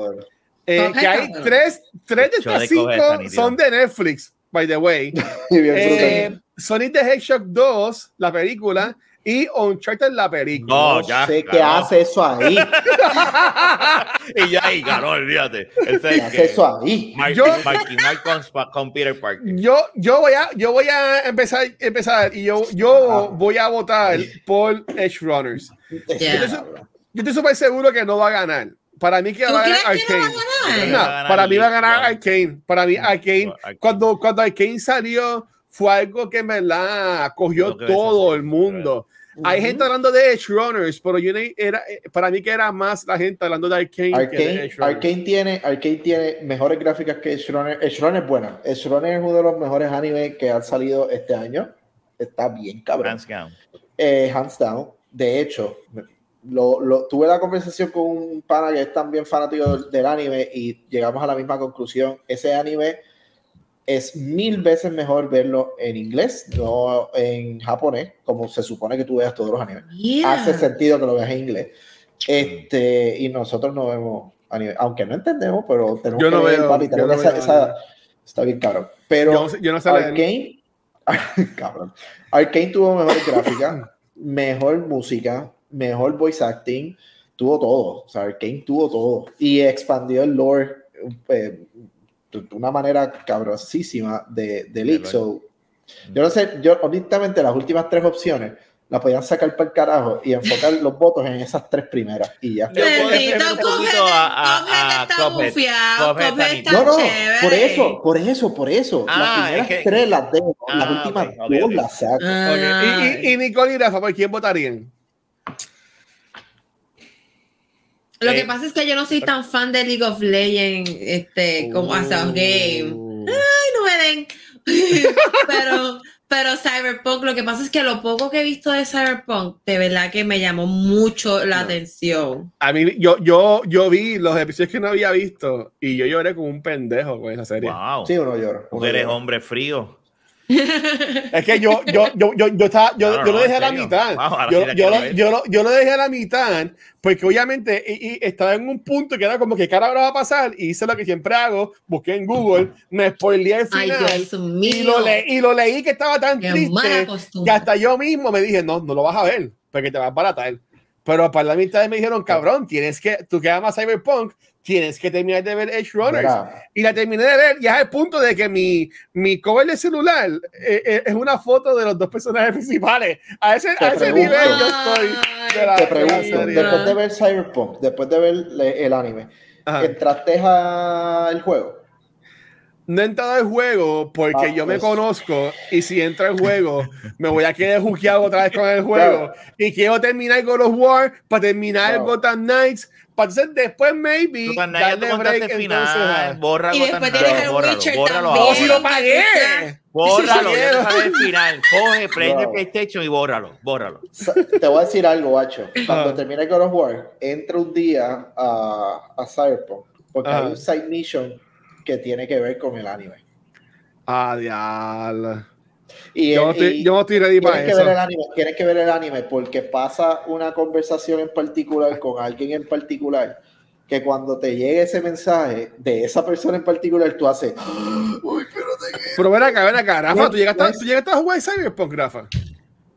eh, que hay tres, tres de estas cinco son de Netflix, by the way. *laughs* eh, Sonic the Hedgehog 2, la película, y Uncharted la película. No, no ya, sé qué hace eso ahí. *laughs* y ya ahí ganó, olvídate. ¿Qué hace eso ahí? Martin, yo, Martin, Martin con, con, Peter Parker. Yo, yo, voy a, yo voy a empezar, empezar y yo, yo voy a votar por Edge Runners. Yeah. Yo estoy súper seguro que no va a ganar. Para mí que va a ganar Arcane. No para mí va a ganar Arcane. Para mí Arcane, cuando, cuando Arcane salió, fue algo que me la cogió todo el mundo. Uh -huh. Hay gente hablando de Edge Runners, pero yo era, para mí que era más la gente hablando de Arcane. Arcane, que de Edge Arcane, tiene, Arcane tiene mejores gráficas que Edge Runner. Edge Runner es buena. Edge Runner es uno de los mejores animes que han salido este año. Está bien cabrón. Hands down. Eh, hands down. De hecho, lo, lo, tuve la conversación con un pana que es también fanático del, del, anime y llegamos a la misma conclusión. Ese anime es mil veces mejor verlo en inglés, no en japonés, como se supone que tú veas todos los animes. Yeah. Hace sentido que lo veas en inglés. Este, y nosotros no vemos anime, aunque no entendemos, pero tenemos yo no que veo, papi, tenemos yo no esa, esa, está bien caro. Pero yo, yo no sé Arcane, *laughs* cabrón. Arcane tuvo mejor gráfica, mejor música, mejor voice acting, tuvo todo. O sea, Arkane tuvo todo. Y expandió el lore eh, de una manera cabrosísima de, de League. So, yo no sé, yo honestamente las últimas tres opciones las podían sacar para el carajo y enfocar los votos en esas tres primeras y ya. Un poquito a, a. No, no, por eso, por eso, por eso. Ah, las primeras es que, tres las dejo, ah, las últimas okay, okay, dos okay. las saco. Ah. Okay. Y, y, y, Nicole y Rafa, ¿por quién votarían? Lo eh, que pasa es que yo no soy tan fan de League of Legends este, como uh, hasta Game. Ay, no me den. *laughs* pero, pero Cyberpunk, lo que pasa es que lo poco que he visto de Cyberpunk, de verdad que me llamó mucho la no. atención. A mí, yo, yo, yo vi los episodios que no había visto y yo lloré como un pendejo con esa serie. Wow. Sí, uno llora. Tú eres hombre frío. Es que yo, yo, yo, yo, yo, estaba, yo, no, no, yo lo dejé a la mitad. Wow, yo, yo, lo, yo, lo, yo, lo, dejé a la mitad porque obviamente y, y estaba en un punto que era como que cara ahora va a pasar y hice lo que siempre hago, busqué en Google, me spoileé el final Ay, y, lo leí, y lo leí que estaba tan Qué triste que hasta yo mismo me dije, no, no lo vas a ver. porque te vas a baratar. Pero para la mitad me dijeron, cabrón, tienes que, tú que amas Cyberpunk, tienes que terminar de ver Edge Runners. Mira. Y la terminé de ver y es al punto de que mi, mi cover de celular eh, eh, es una foto de los dos personajes *laughs* principales. A ese, a ese nivel yo estoy. de la- Te de pregunto, serie. después de ver Cyberpunk, después de ver el anime, Ajá. ¿entraste al juego? No he entrado al juego porque Ah, yo me pues. conozco y si entro al juego me voy a quedar juqueado otra vez con el juego Claro. y quiero terminar God of War para terminar Claro. Gotham Knights para entonces después maybe Tú, Tania, ya tú break el entonces final, borra Y después tienes el bórralo, Witcher bórralo también. ¡Oh, si lo pagué! Bórralo, ya te sabes el final. Coge, prende Wow. PlayStation y bórralo, bórralo. Te voy a decir algo. Cuando Ah. termine God of War, entra un día a, a Cyberpunk, porque Ah. hay un side mission que tiene que ver con el anime. Ah, diablo. Y, Yo no estoy, yo no estoy ready para que ver el eso. anime, tienes que ver el anime porque pasa una conversación en particular con alguien en particular que cuando te llegue ese mensaje de esa persona en particular, tú haces, uy, espérate que Pero ven acá, ven acá, Rafa, No, ¿tú llegaste, tú llegaste a jugar Cyberpunk, Rafa?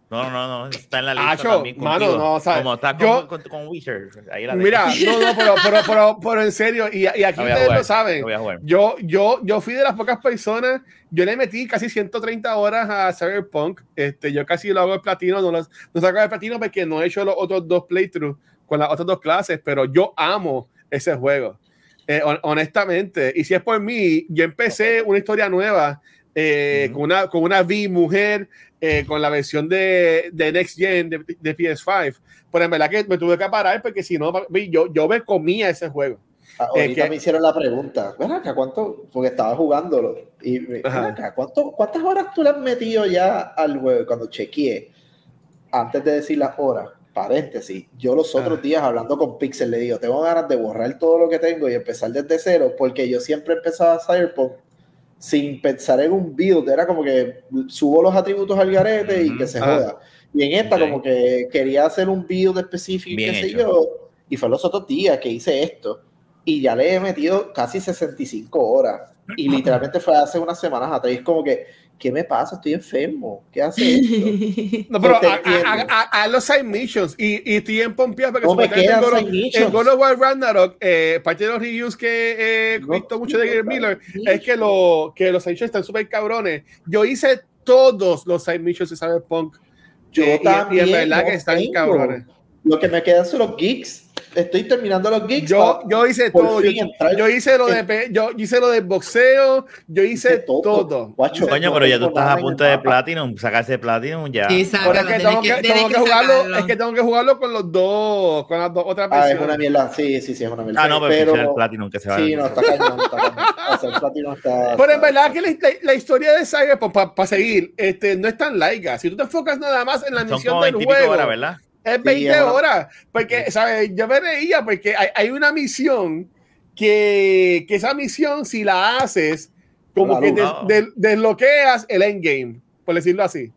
No, no, no, está en la lista Acho, también mano, no, o sea, Como está con, yo- con, con Witcher. Ahí la Mira, no, no, pero, pero, pero, pero en serio, y, y aquí ustedes jugar, lo saben. Yo, yo, yo fui de las pocas personas, yo le metí casi 130 horas a Cyberpunk, este, yo casi lo hago el platino, no, los, no saco el platino porque no he hecho los otros dos playthroughs con las otras dos clases, pero yo amo ese juego, eh, hon- honestamente, y si es por mí, yo empecé una historia nueva eh, con, una, con una V mujer, eh, con la versión de, de Next Gen de, de PS5, pero en verdad que me tuve que parar porque si no, yo, yo me comía ese juego. Ah, ahorita que- me hicieron la pregunta, ven acá, ¿cuánto? Porque estaba jugándolo. Y me- ven Ajá. acá, ¿cuánto, ¿cuántas horas tú le has metido ya al juego? Cuando chequeé, antes de decir las horas, paréntesis, yo los otros Ah. días hablando con Pixel le digo, tengo ganas de borrar todo lo que tengo y empezar desde cero, porque yo siempre empezaba Cyberpunk sin pensar en un build, era como que subo los atributos al garete y que se Ah. joda. Y en esta Ok. como que quería hacer un build específico, qué sé yo, y fue los otros días que hice esto y ya le he metido casi 65 horas. Y literalmente fue hace unas semanas atrás. Y es como que, ¿qué me pasa? Estoy enfermo. ¿Qué hace esto? *laughs* No, pero a los side missions y, y estoy en Pompeado porque No me supuestamente quedan en God of- War Ragnarok, eh, parte de los reviews que he No, visto mucho de no, Gary no, Miller es que, lo, que los side missions están súper cabrones. Yo hice todos los side missions de Cyberpunk. Yo eh, y- y, también en verdad que están cabrones. Lo que me quedan son los geeks. Estoy terminando los geeks. Yo, yo hice todo. Yo, hice lo de yo hice lo de boxeo, yo hice Hice todo. todo. Guacho, Hice Coño, pero ya tú estás a punto de. Platinum. Sacaste Platinum ya. Sí, Pero sácalo, es que tengo que- que, tienes tengo que que jugarlo, sacarlo. es que tengo que jugarlo con los dos, con las dos otras Ah, es una mierda. Sí, sí, sí, es una mierda. Ah, no, pero, pero el Platinum que se va Sí, no, está cañón. Está cañón. O sea, el Platinum está. *laughs* Pero en está- verdad que la, historia de Cyberpunk, para seguir, este, no es tan larga. Si tú te enfocas nada más en la misión del 20 y pico juego, horas, ¿verdad? Es 20 es una- horas. Porque, ¿sabes? Yo me reía porque hay, hay una misión que, que esa misión, si la haces, como La que des- Ah. des- desbloqueas el endgame, por decirlo así.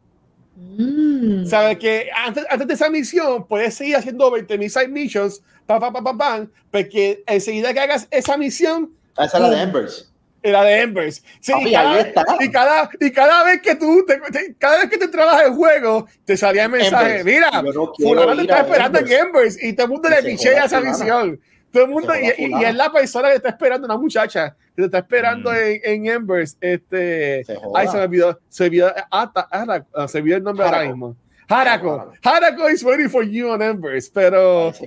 Mm. ¿Sabes? Que antes, antes de esa misión puedes seguir haciendo 20.000 side missions, pam, pam, pam, pam, pam, porque enseguida que hagas esa misión, esa es la de Embers. La de Embers. Sí, Papi, y, cada, ahí está. y, cada, y cada vez que tú, te- te- cada vez que te trabajas el juego, te salía el mensaje, Embers. mira, no fulano te está esperando en Embers. Embers y todo el mundo Que le pichea esa fulana. misión. Todo el mundo, y, y- es la persona que está esperando, una muchacha que te está esperando Mm. en, en Embers. Este, Se ay, se me olvidó, se me olvidó, Ata- Ara- ah, se me olvidó el nombre ahora Harako. mismo. Harako. Harako is waiting for you on Embers, pero Sí.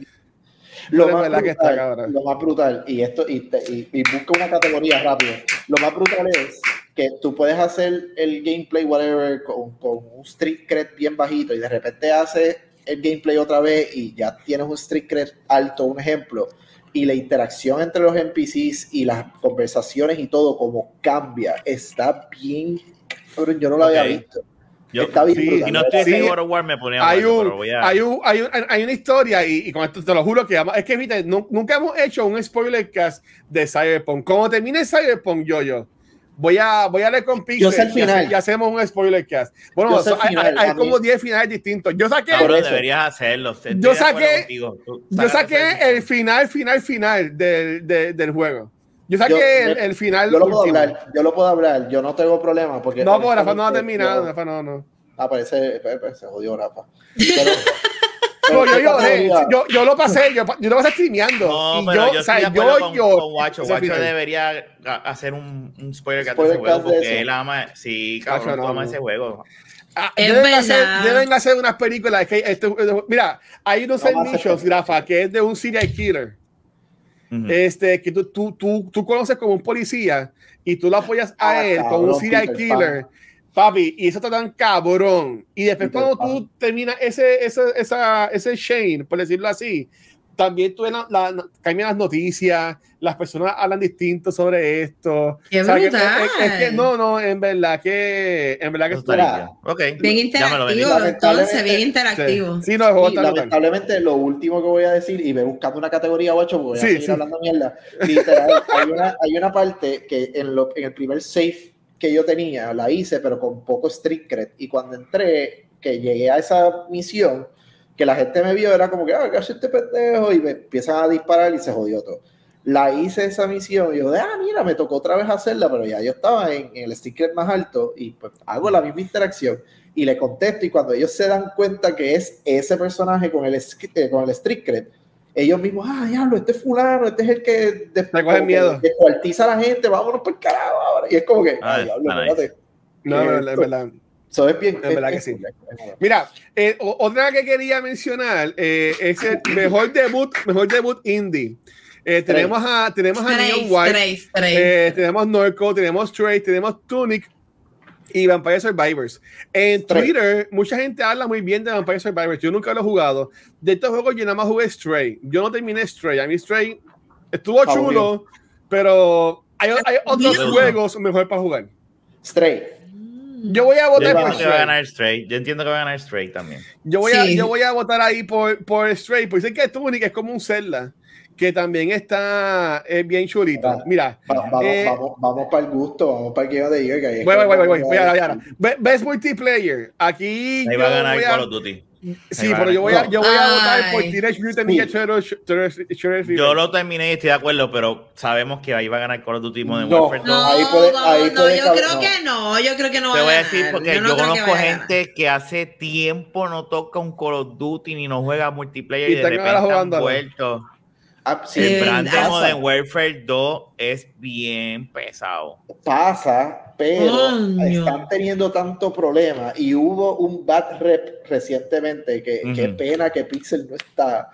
Lo más, verdad que está brutal, cabrón. lo más brutal, y esto, y, te- y- y busca una categoría rápido. Lo más brutal es que tú puedes hacer el gameplay, whatever, con, con un street cred bien bajito, y de repente haces el gameplay otra vez y ya tienes un street cred alto, un ejemplo, y la interacción entre los NPCs y las conversaciones y todo, como cambia, está bien. Yo no lo había visto. Yo, Está bien sí, brutal, y no estoy Sí. en God of War, me ponía hay, un, pero voy a... hay, un, hay, un- hay una historia y, y con esto te lo juro que es que nunca hemos hecho un spoiler cast de Cyberpunk. Como termine Cyberpunk, yo, yo voy a voy a leer con Pixel Yo sé el y final. y hacemos un spoiler cast. Bueno, Yo sé el so- hay, final, hay- hay a mí- como 10 finales distintos. Yo saqué, eso. deberías hacerlo. Yo saqué- yo saqué el final, final, final del, del, del juego. Yo saqué Yo- el, yo- el final Yo lo puedo hablar, yo lo puedo hablar, yo no tengo problema porque No, porque Rafa no ha terminado. yo- Rafa no, no. Ah, parece, parece- se jodió Rafa. *laughs* Pero No, yo lloré. Yo, yo lo pasé, yo, yo lo pasé streameando. No, y pero yo, yo o sea, yo, con, yo, con Guacho. Guacho debería hacer un, un spoiler Spoiler de ese juego porque eso. él ama. Sí, Guacho, cabrón, no, tú amas no. ese juego. Ah, Es deben, hacer, deben hacer unas películas. Que este, mira, hay unos hacer missions, películas. Rafa, que es de un serial killer. Ujú. Este, que tú, tú, tú, tú conoces como un policía y tú lo apoyas a Ah, él cabrón, un serial Peter killer. Papi, y eso está tan cabrón. Y después Peter cuando Pan. tú terminas ese, ese, esa, ese Shane, por decirlo así, también tú la, la- cambian las noticias, las personas hablan distinto sobre esto. ¡Qué O sea, que- brutal! es, es que no, no, en verdad que en verdad que está nítido. Ok. Bien interactivo, entonces, bien interactivo. Sí, sí, no, está brutal. lamentablemente lo último que voy a decir, y ve buscando una categoría 8 porque voy a Sí, seguir sí. hablando mierda, literal, hay una, hay una parte que en, lo, en el primer save que yo tenía, la hice, pero con poco street cred, y cuando entré, que llegué a esa misión, que la gente me vio, era como que, ah, ¿qué hace este pendejo? Y me empiezan a disparar y se jodió todo. La hice esa misión y yo, de, ah, mira, me tocó otra vez hacerla, pero ya yo estaba en, en el street cred más alto y pues hago la misma interacción y le contesto y cuando ellos se dan cuenta que es ese personaje con el, eh, con el street cred, ellos mismos, ah, diablo, este es fulano, este es el que descuartiza a la gente, vámonos por el carajo ahora. Y es como que, Ah, diablo, está nice. espérate. No, no, Eso es bien. Es verdad que sí. Mira, eh, otra que quería mencionar eh, es el mejor debut, mejor debut indie. Eh, tenemos a, tenemos a Neon White, eh, tenemos Norco, tenemos Stray, tenemos Tunic y Vampire Survivors. En. Twitter, mucha gente habla muy bien de Vampire Survivors. Yo nunca lo he jugado. De estos juegos, yo nada más jugué Stray. Yo no terminé Stray. A mí Stray estuvo chulo, pero hay, hay otros juegos mejor para jugar. Stray. Yo voy a Yo votar por va a Stray. ganar Stray. Yo entiendo que va a ganar Stray también. Yo voy, a, yo voy a votar ahí por, por Stray, porque sé que Tunic es como un Zelda, que también está es bien chulito. Ah. Mira, Va- vamos, Eh, vamos, vamos para el gusto, vamos para el que ahí es voy, voy, voy, voy, voy, ahora. Be- Best Multiplayer. Aquí Ahí yo va a ganar voy Call a, of Duty. Sí, pero yo voy a, yo voy a votar por. Teenage Mutant. Ninja Turtles- Yo lo terminé y estoy de acuerdo, pero sabemos que ahí va a ganar Call of Duty Modern No. Warfare 2. No, ahí puede- ahí no, puede yo creo no. que no, yo creo que no Te va voy a decir porque yo, no que conozco ganar. gente que hace tiempo no toca un Call of Duty ni no juega multiplayer Y y, de repente han vuelto. Ah, sí, Eh, El brand de. Modern Warfare 2 es bien pesado. pasa, pero Coño. están teniendo tanto problema y hubo un bad rep recientemente que qué Ujú. pena que Pixel no está.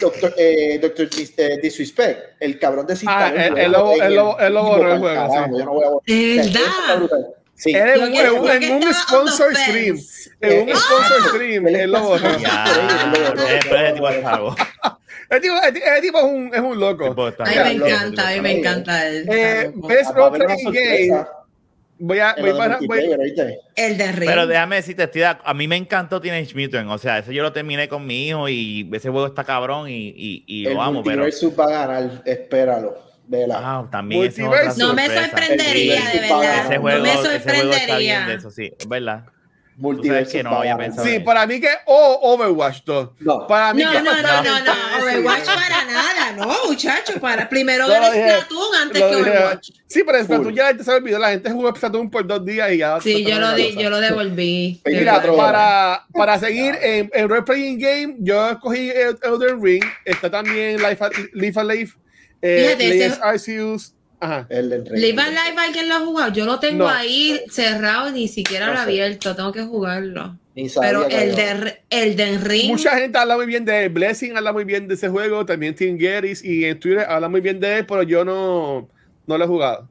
Doctor, eh, Doctor Dis- eh, Disrespect, el cabrón de Ah, Citadel, él- lo- vivo borró el juego, sí. yo no voy a borrar. ¿De verdad? Sí. Él Yo en, quiero- en un- en un sponsor stream. Eh, En un ah, sponsor stream, él lo borró. Eh, ese tipo algo. El tipo, el, el tipo es un, es un loco. Tipo, está- A mí Ya, me encanta, a mí me encanta el, Eh, Best Va a Role haber una Playing Game. Voy a, voy para, voy, el de Ring. Pero déjame decirte, estoy a mí me encantó Teenage Mutant. O sea, eso yo lo terminé con mi hijo y ese juego está cabrón y, y, y El lo amo, pero. Va a ganar, espéralo. Vela. Ah, también es no me sorprendería, de verdad. Ese juego, no me ese juego está bien de sorprendería. eso, sí, es verdad. Multiversus que no. Sí, para mí que o Overwatch 2. No. Para mí No, que no, no, no, no. Sí. Overwatch para nada, no, muchachos. Para primero No, dije- Splatoon antes que dije- Overwatch. Sí, pero Full. tú ya se olvidó, la gente jugó Splatoon por dos días y ya. Sí, yo lo di, yo lo devolví. Mira, para, para seguir en, en Role Playing Game, yo escogí El- Elden Ring. Está también Life, Life Alive, eh, Fíjate, ese-. Ajá. El del rey. Live and Live, ¿alguien lo ha jugado? Yo lo tengo No. ahí cerrado, ni siquiera No lo he abierto. Tengo que jugarlo. Pero el de, el de Ring. Mucha gente habla muy bien de él. Blessing, habla muy bien de ese juego. También Tim Gettys y en Twitter habla muy bien de él, pero yo no, no lo he jugado.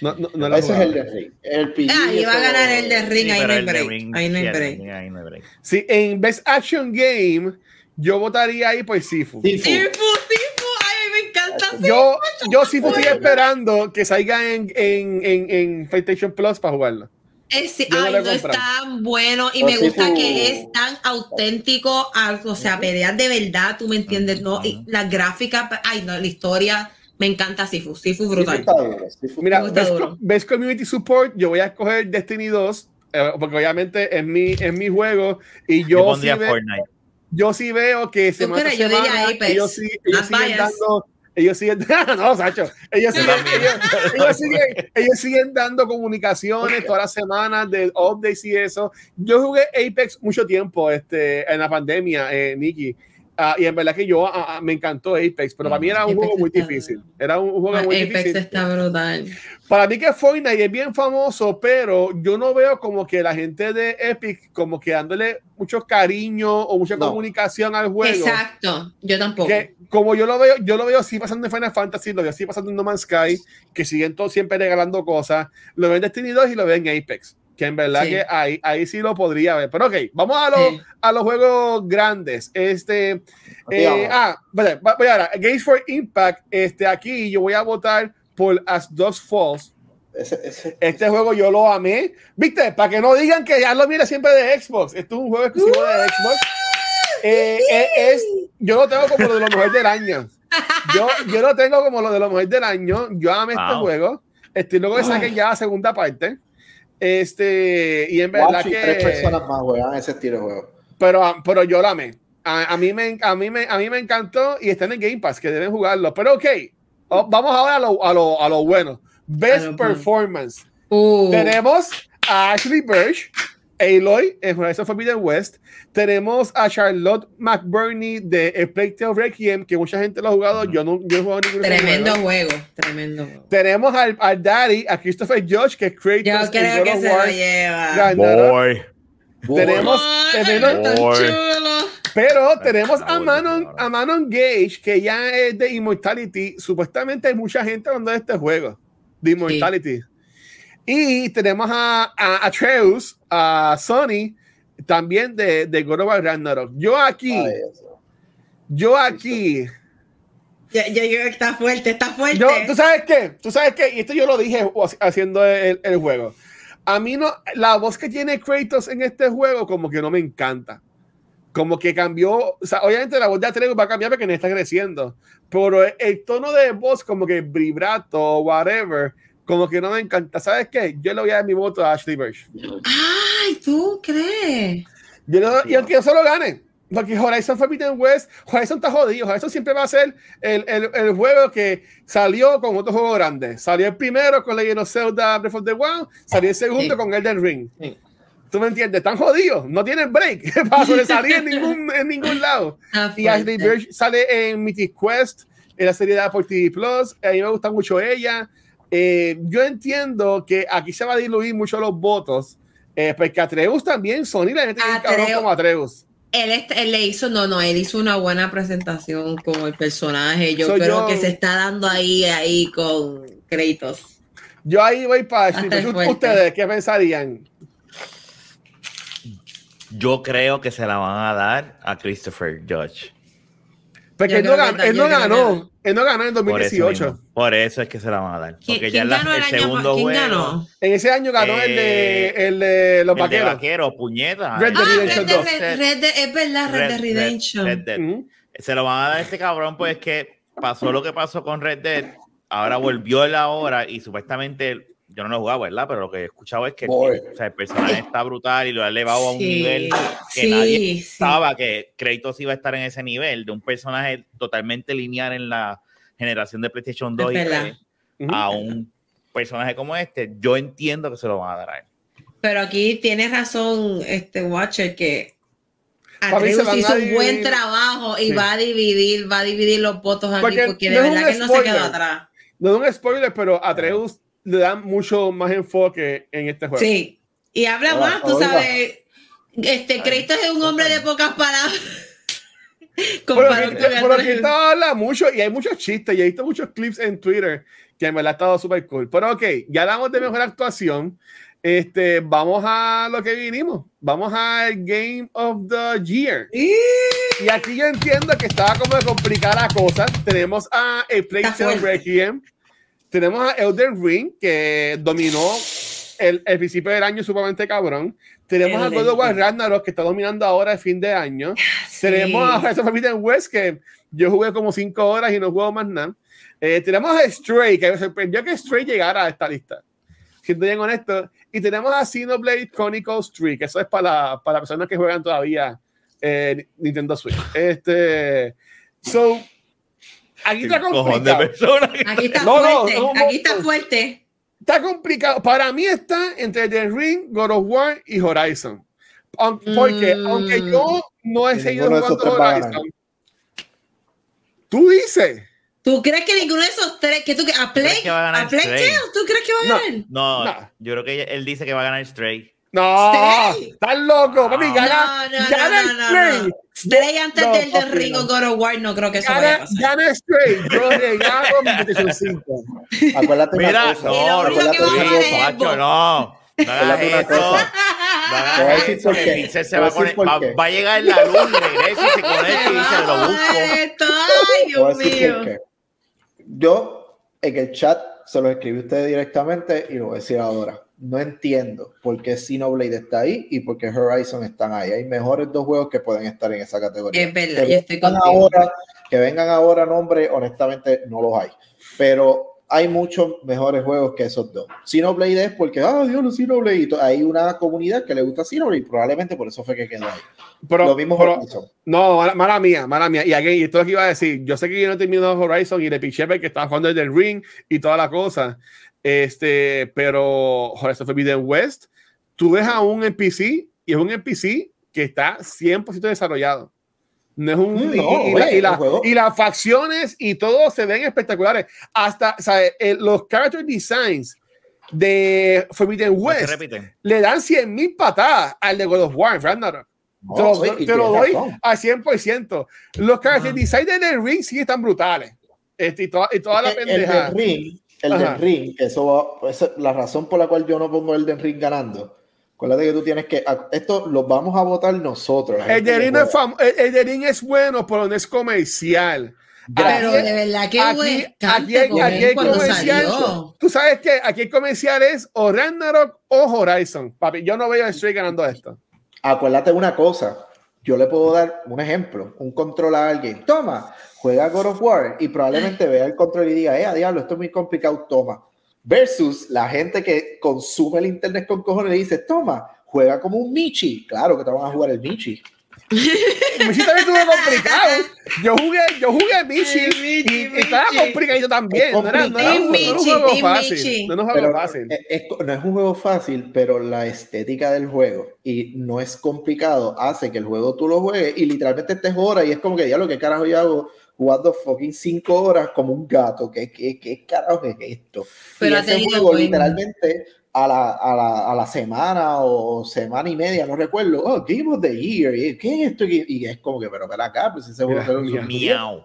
No, no, no lo he Ese es el del rey. El Ah, y va a ganar el de Ring, Sí, ahí no hay el de break. Ring, Ahí no hay de break. Ring, ahí no hay break. Sí, en Best Action Game, yo votaría ahí por. Sifu. Sifu, Sifu, ay, me encanta Sifu. Yo, yo Sifu estoy bueno. esperando que salga en, en, en, en PlayStation Plus para jugarlo. Es, Yo no ay, no es tan bueno y O me gusta Sifu- que es tan auténtico, a- o sea, peleas de verdad, tú me entiendes, ¿no? Y las gráficas, ay, no, la historia, me encanta Sifu, Sifu Sifu brutal. duro, Sifu Mira, duro. Best Community Support, yo voy a escoger Destiny 2, eh, porque obviamente es mi, es mi juego y Yo, yo, sí, pondría ve- Fortnite. yo sí veo que a yo diría semana Apex, ellos, sí- ellos siguen dando ellos siguen, *laughs* no, Sacho, ellos siguen, ellos, ellos siguen, ellos siguen dando comunicaciones todas las semanas de updates y eso. Yo jugué Apex mucho tiempo este, en la pandemia, eh, Nikki. Ah, y en verdad que yo ah, ah, me encantó Apex, pero para mí era un Apex juego muy difícil. Era un juego muy Apex difícil. está brutal. Para mí que Fortnite es bien famoso, pero yo no veo como que la gente de Epic como que dándole mucho cariño o mucha No. comunicación al juego. Exacto, yo tampoco. Que como yo lo veo, yo lo veo así pasando en Final Fantasy, lo veo así pasando en No Man's Sky, que siguen todos siempre regalando cosas. Lo ven en Destiny 2 y lo ven en Apex. Que en verdad Sí. que ahí, ahí sí lo podría ver. Pero ok, vamos a los, Sí. a los juegos grandes. Este, eh, ah, vale, va- voy ahora. Games for Impact. Este, aquí yo voy a votar por As Dogs Falls. Ese- ese- Este juego yo lo amé. Viste, para que no digan que ya lo mira siempre de Xbox. Esto es un juego exclusivo de Xbox. Eh, eh, es, yo lo tengo como lo de los mejores del año. Yo, yo lo tengo como lo de los mejores del año. Yo amé este juego. Estoy luego que saquen ya la segunda parte. Este, y en verdad Watch y tres que. personas más juegan ese estilo de juego. Pero, pero yo la amé. A, a mí me, a, mí me, a mí me encantó y está en el Game Pass, que deben jugarlo. Pero ok, oh, vamos ahora a lo, a lo, a lo bueno. Best. Performance. Uh, Tenemos a Ashley Birch, Aloy en Horizon Forbidden West. Tenemos a Charlotte McBurney de A Plague Tale Requiem, que mucha gente lo ha jugado. Yo no, yo no he jugado esos tremendo juegos. juego, tremendo juego. Tenemos al, al Daddy, a Christopher Judge, que es Kratos Yo creo God que of se War lo lleva. Ragnarok. Boy. Tenemos, Ay, tenemos- tan Boy. chulo. Pero tenemos a Manon, a Manon Gage, que ya es de Immortality. Supuestamente hay mucha gente hablando de este juego, de Immortality. Y tenemos a, a Atreus, a Sony, también de, de God of Ragnarok. Yo aquí, Ay, yo aquí, Ya, ya, ya, está fuerte, está fuerte. yo, ¿tú sabes qué? ¿Tú sabes qué? Y esto yo lo dije haciendo el, el juego. A mí no, la voz que tiene Kratos en este juego como que no me encanta. Como que cambió, o sea, obviamente la voz de Atreus va a cambiar porque no está creciendo, pero el, el tono de voz como que vibrato, whatever, como que no me encanta. ¿Sabes qué? Yo le voy a dar mi voto a Ashley Birch. Ay, ¿tú crees? Yo le- y aunque yo solo gane, porque Horizon Forbidden West, Horizon está jodido. Horizon siempre va a ser el, el, el juego que salió con otro juego grande. Salió el primero con Legend of Zelda Breath of the Wild, salió el segundo Sí. con Elden Ring. Sí. ¿Tú me entiendes? Están jodidos, no tienen break *laughs* para sobresalir en ningún, en ningún lado. Está Y Ashley. Birch sale en Mythic Quest, en la serie de Apple TV Plus. A mí me gusta mucho ella. Eh, yo entiendo que aquí se va a diluir mucho los votos, eh, porque Atreus también, Sony la gente Atreu- como Atreus. Él, él le hizo, no, no, él hizo una buena presentación con el personaje. Yo Soy creo yo. que se está dando ahí, ahí con Kratos. Yo ahí voy para fuerte. ¿Ustedes qué pensarían? Yo creo que se la van a dar a Christopher Judge. Porque Yo él no, él ganó, él no ganó en Por eso, 2018. mismo. Por eso es que se la van a dar. ¿Quién, Porque ya la- ganó el, segundo pa- ¿Quién juego. ganó? En ese año ganó el, de, Eh, el de los El de vaqueros. vaquero, puñeta. Red Dead Ah, Redemption Red Dead, 2. Red- Red Dead- es verdad, Red Dead Redemption. Red Dead. Ujú. Se lo van a dar a este cabrón, pues que pasó lo que pasó con Red Dead. Ahora volvió la hora y supuestamente yo no lo he jugado, ¿verdad? Pero lo que he escuchado es que Boy. o sea, el personaje está brutal y lo ha elevado a un Sí, nivel que sí, nadie sí. pensaba que Kratos iba a estar en ese nivel de un personaje totalmente lineal en la generación de PlayStation 2 y Es verdad. 3 Ujú. a un personaje como este. Yo entiendo que se lo van a dar a él. Pero aquí tiene razón este Watcher que Atreus hizo un buen trabajo y Sí. va a dividir, va a dividir los votos aquí Porque porque, de no verdad que no se quedó atrás. No es un spoiler, pero a Atreus le dan mucho más enfoque en este juego. Sí. Y habla más, tú sabes. Este Kratos es un hombre de pocas palabras. *laughs* Pero Atreus. estaba habla mucho y hay muchos chistes y he visto muchos clips en Twitter que me la ha estado súper cool. Pero ok, ya hablamos de mejor actuación. Este, vamos a lo que vinimos. Vamos al Game of the Year. Y aquí yo entiendo que estaba como de complicar la cosa. Tenemos a A Está. Requiem. Tenemos a Elden Ring, que dominó el, el principio del año sumamente cabrón. Tenemos a God of War Elden. Ragnarok, que está dominando ahora el fin de año. Sí. Tenemos a Horizon Forbidden West, que yo jugué como cinco horas y no juego más nada. Eh, tenemos a Stray, que me sorprendió que Stray llegara a esta lista. Siendo bien honesto. Y tenemos a Xenoblade Chronicles 3, que eso es para, para personas que juegan todavía eh, Nintendo Switch. Este, so, aquí está complicado. Aquí está No, no, fuerte, no, no, aquí está fuerte. Está complicado. Para mí está entre The Ring, God of War y Horizon. Porque Mm. aunque yo no he seguido jugando. Horizon, tú dices. ¿Tú crees que ninguno de esos tres, que tú, a Play, crees que va a ganar a Play Stray? Tale, ¿tú crees que va a No. ganar? No, No. yo creo que él dice que va a ganar Stray. No, Stray. estás loco, papi. No. Gana, No, no, gana no, no, Stray. no. Stray antes No, del de papi, Ring o no. God of War, no creo que eso vaya a Gana, pasar. gana Stray. Yo regalo mi PlayStation 5. Acuérdate una Mira, no, una cosa. Macho, no. No hagas Acuérdate una eso. No hagas eso. Pixel se va poner. por Va, va a llegar la luz, regresa y se conecta y dice, lo busco. Esto, ay, Dios mío. Yo en el chat se lo escribí a ustedes directamente y lo voy a decir ahora. No entiendo por qué Xenoblade está ahí y por qué Horizon están ahí. Hay mejores dos juegos que pueden estar en esa categoría. Es verdad, que yo estoy contigo. ahora, que vengan ahora nombre, honestamente no los hay. Pero hay muchos mejores juegos que esos dos. Xenoblade es porque, ah, Dios, los Xenoblade. Hay una comunidad que le gusta Xenoblade y probablemente por eso fue que quedó ahí. Pero, lo mismo pero- Horizon. no, mala, mala mía, mala mía. Y aquí, y esto es lo que iba a decir. Yo sé que yo no he terminado Horizon y le piché que estaba jugando el del Ring y toda la cosa. Este, pero Horizon Forbidden West, tú ves a un NPC y es un NPC que está 100% desarrollado. No es un. Mm, y- no, y, oye, la- y la- el y las facciones y todo se ven espectaculares. Hasta, ¿sabes? El- los character designs de Forbidden West le dan 100 mil patadas al de God of War, Ragnarok. No, te lo, y te lo doy razón. al 100%. Los character Ajá. designs de The Ring sí están brutales. Este, y, toda, y toda la El- el pendeja. del ring, el Ajá. del ring, que eso va- esa es la razón por la cual yo no pongo el del ring ganando. Acuérdate que tú tienes que. Esto lo vamos a votar nosotros. la El gente de, que Ring es juega. fam- el- el de Ring es bueno, pero no es comercial. Pero Aquí- de verdad que aquí, aquí, aquí cuando comercial. salió. Tú sabes que aquí el comercial es o Ragnarok o Horizon. Papi, yo no veo a Stray ganando esto. Acuérdate una cosa. Yo le puedo dar un ejemplo, un control a alguien. Toma, juega God of War y probablemente vea el control y diga, eh, diablo, esto es muy complicado, toma. Versus la gente que consume el internet con cojones y dice, toma, juega como un Michi. Claro que te van a jugar el Michi. Michi también estuvo complicado. Yo jugué, yo jugué Michi Ay, Michi, y, y estaba Michi. complicadito también. No era, no era un, Team no era un Michi, juego fácil. Michi. No Pero fácil. es- es- no es un juego fácil, pero la estética del juego y no es complicado hace que el juego tú lo juegues y literalmente estés horas y es como que ya lo que carajo yo hago jugando fucking cinco horas como un gato. ¿Qué, qué, qué carajo es esto? Pero y ese juego buen- literalmente a la, a, la, a la semana o semana y media, no recuerdo, oh, Game of the Year, ¿y ¿qué es esto? Y, es como que, pero ven acá, pues ese juego está ahí. Miau.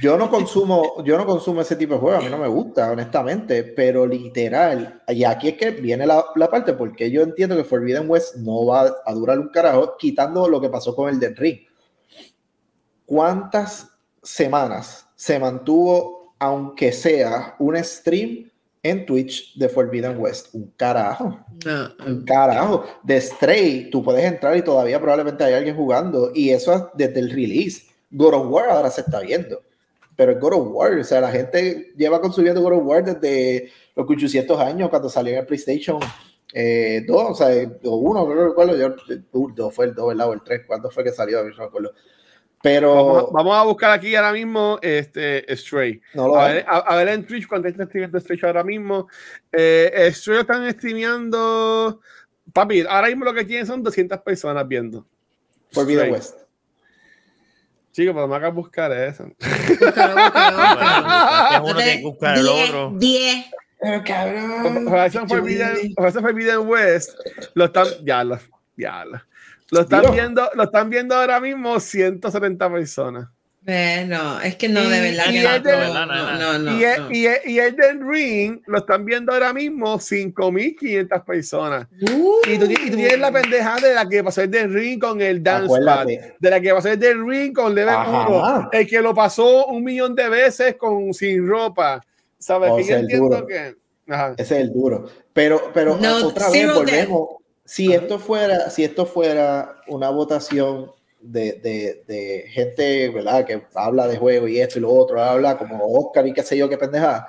Yo no consumo, yo no consumo ese tipo de juegos, a mí no me gusta, honestamente, pero literal, y aquí es que viene la, la parte, porque yo entiendo que Forbidden West no va a durar un carajo, quitando lo que pasó con el del Ring. ¿Cuántas semanas se mantuvo, aunque sea un stream en Twitch de Forbidden West? Un carajo. No, Un carajo. De Stray, tú puedes entrar y todavía probablemente hay alguien jugando. Y eso es desde el release. God of War ahora se está viendo. Pero es God of War. O sea, la gente lleva consumiendo God of War desde los 800 años cuando salió en el PlayStation eh, 2, o sea, o 1, no recuerdo. Yo, uh, dos fue el 2, ¿verdad? O el 3. ¿Cuándo fue que salió? A mí no me acuerdo. Pero Vamos, a- vamos a buscar aquí ahora mismo este Stray. no lo A ver, a, a ver en Twitch cuánto está streamando Stray ahora mismo. Eh, Stray están streameando. Papi, ahora mismo lo que tienen son 200 personas viendo. Forbidden Stray. West. Chicos, pero me hagas buscar eso. búscalo, búscalo, búscalo. Uno tiene que buscar el Diez, otro. diez. Pero cabrón. Horizon Forbidden West lo están. Ya lo. Ya lo. Lo están Dios. viendo, lo están viendo ahora mismo 170 personas. Eh, no, es que no, de verdad y que es no, de- no, no, no, no, y, el, no. y, el, y el Elden Ring lo están viendo ahora mismo 5.500 personas. Uh. Y tú, y tú tienes la pendejada de la que pasó el del ring con el dance pad, Acuérdate. de la que pasó el del ring con Level Ajá. 1, el que lo pasó un millón de veces con sin ropa. ¿Sabes? O que yo sea, entiendo duro. que. Ajá. Ese es el duro. Pero, pero No, otra vez volvemos. Si Ajá. esto fuera, si esto fuera una votación de, de, de gente, ¿verdad? Que habla de juego y esto y lo otro, habla como Oscar y qué sé yo, qué pendejada.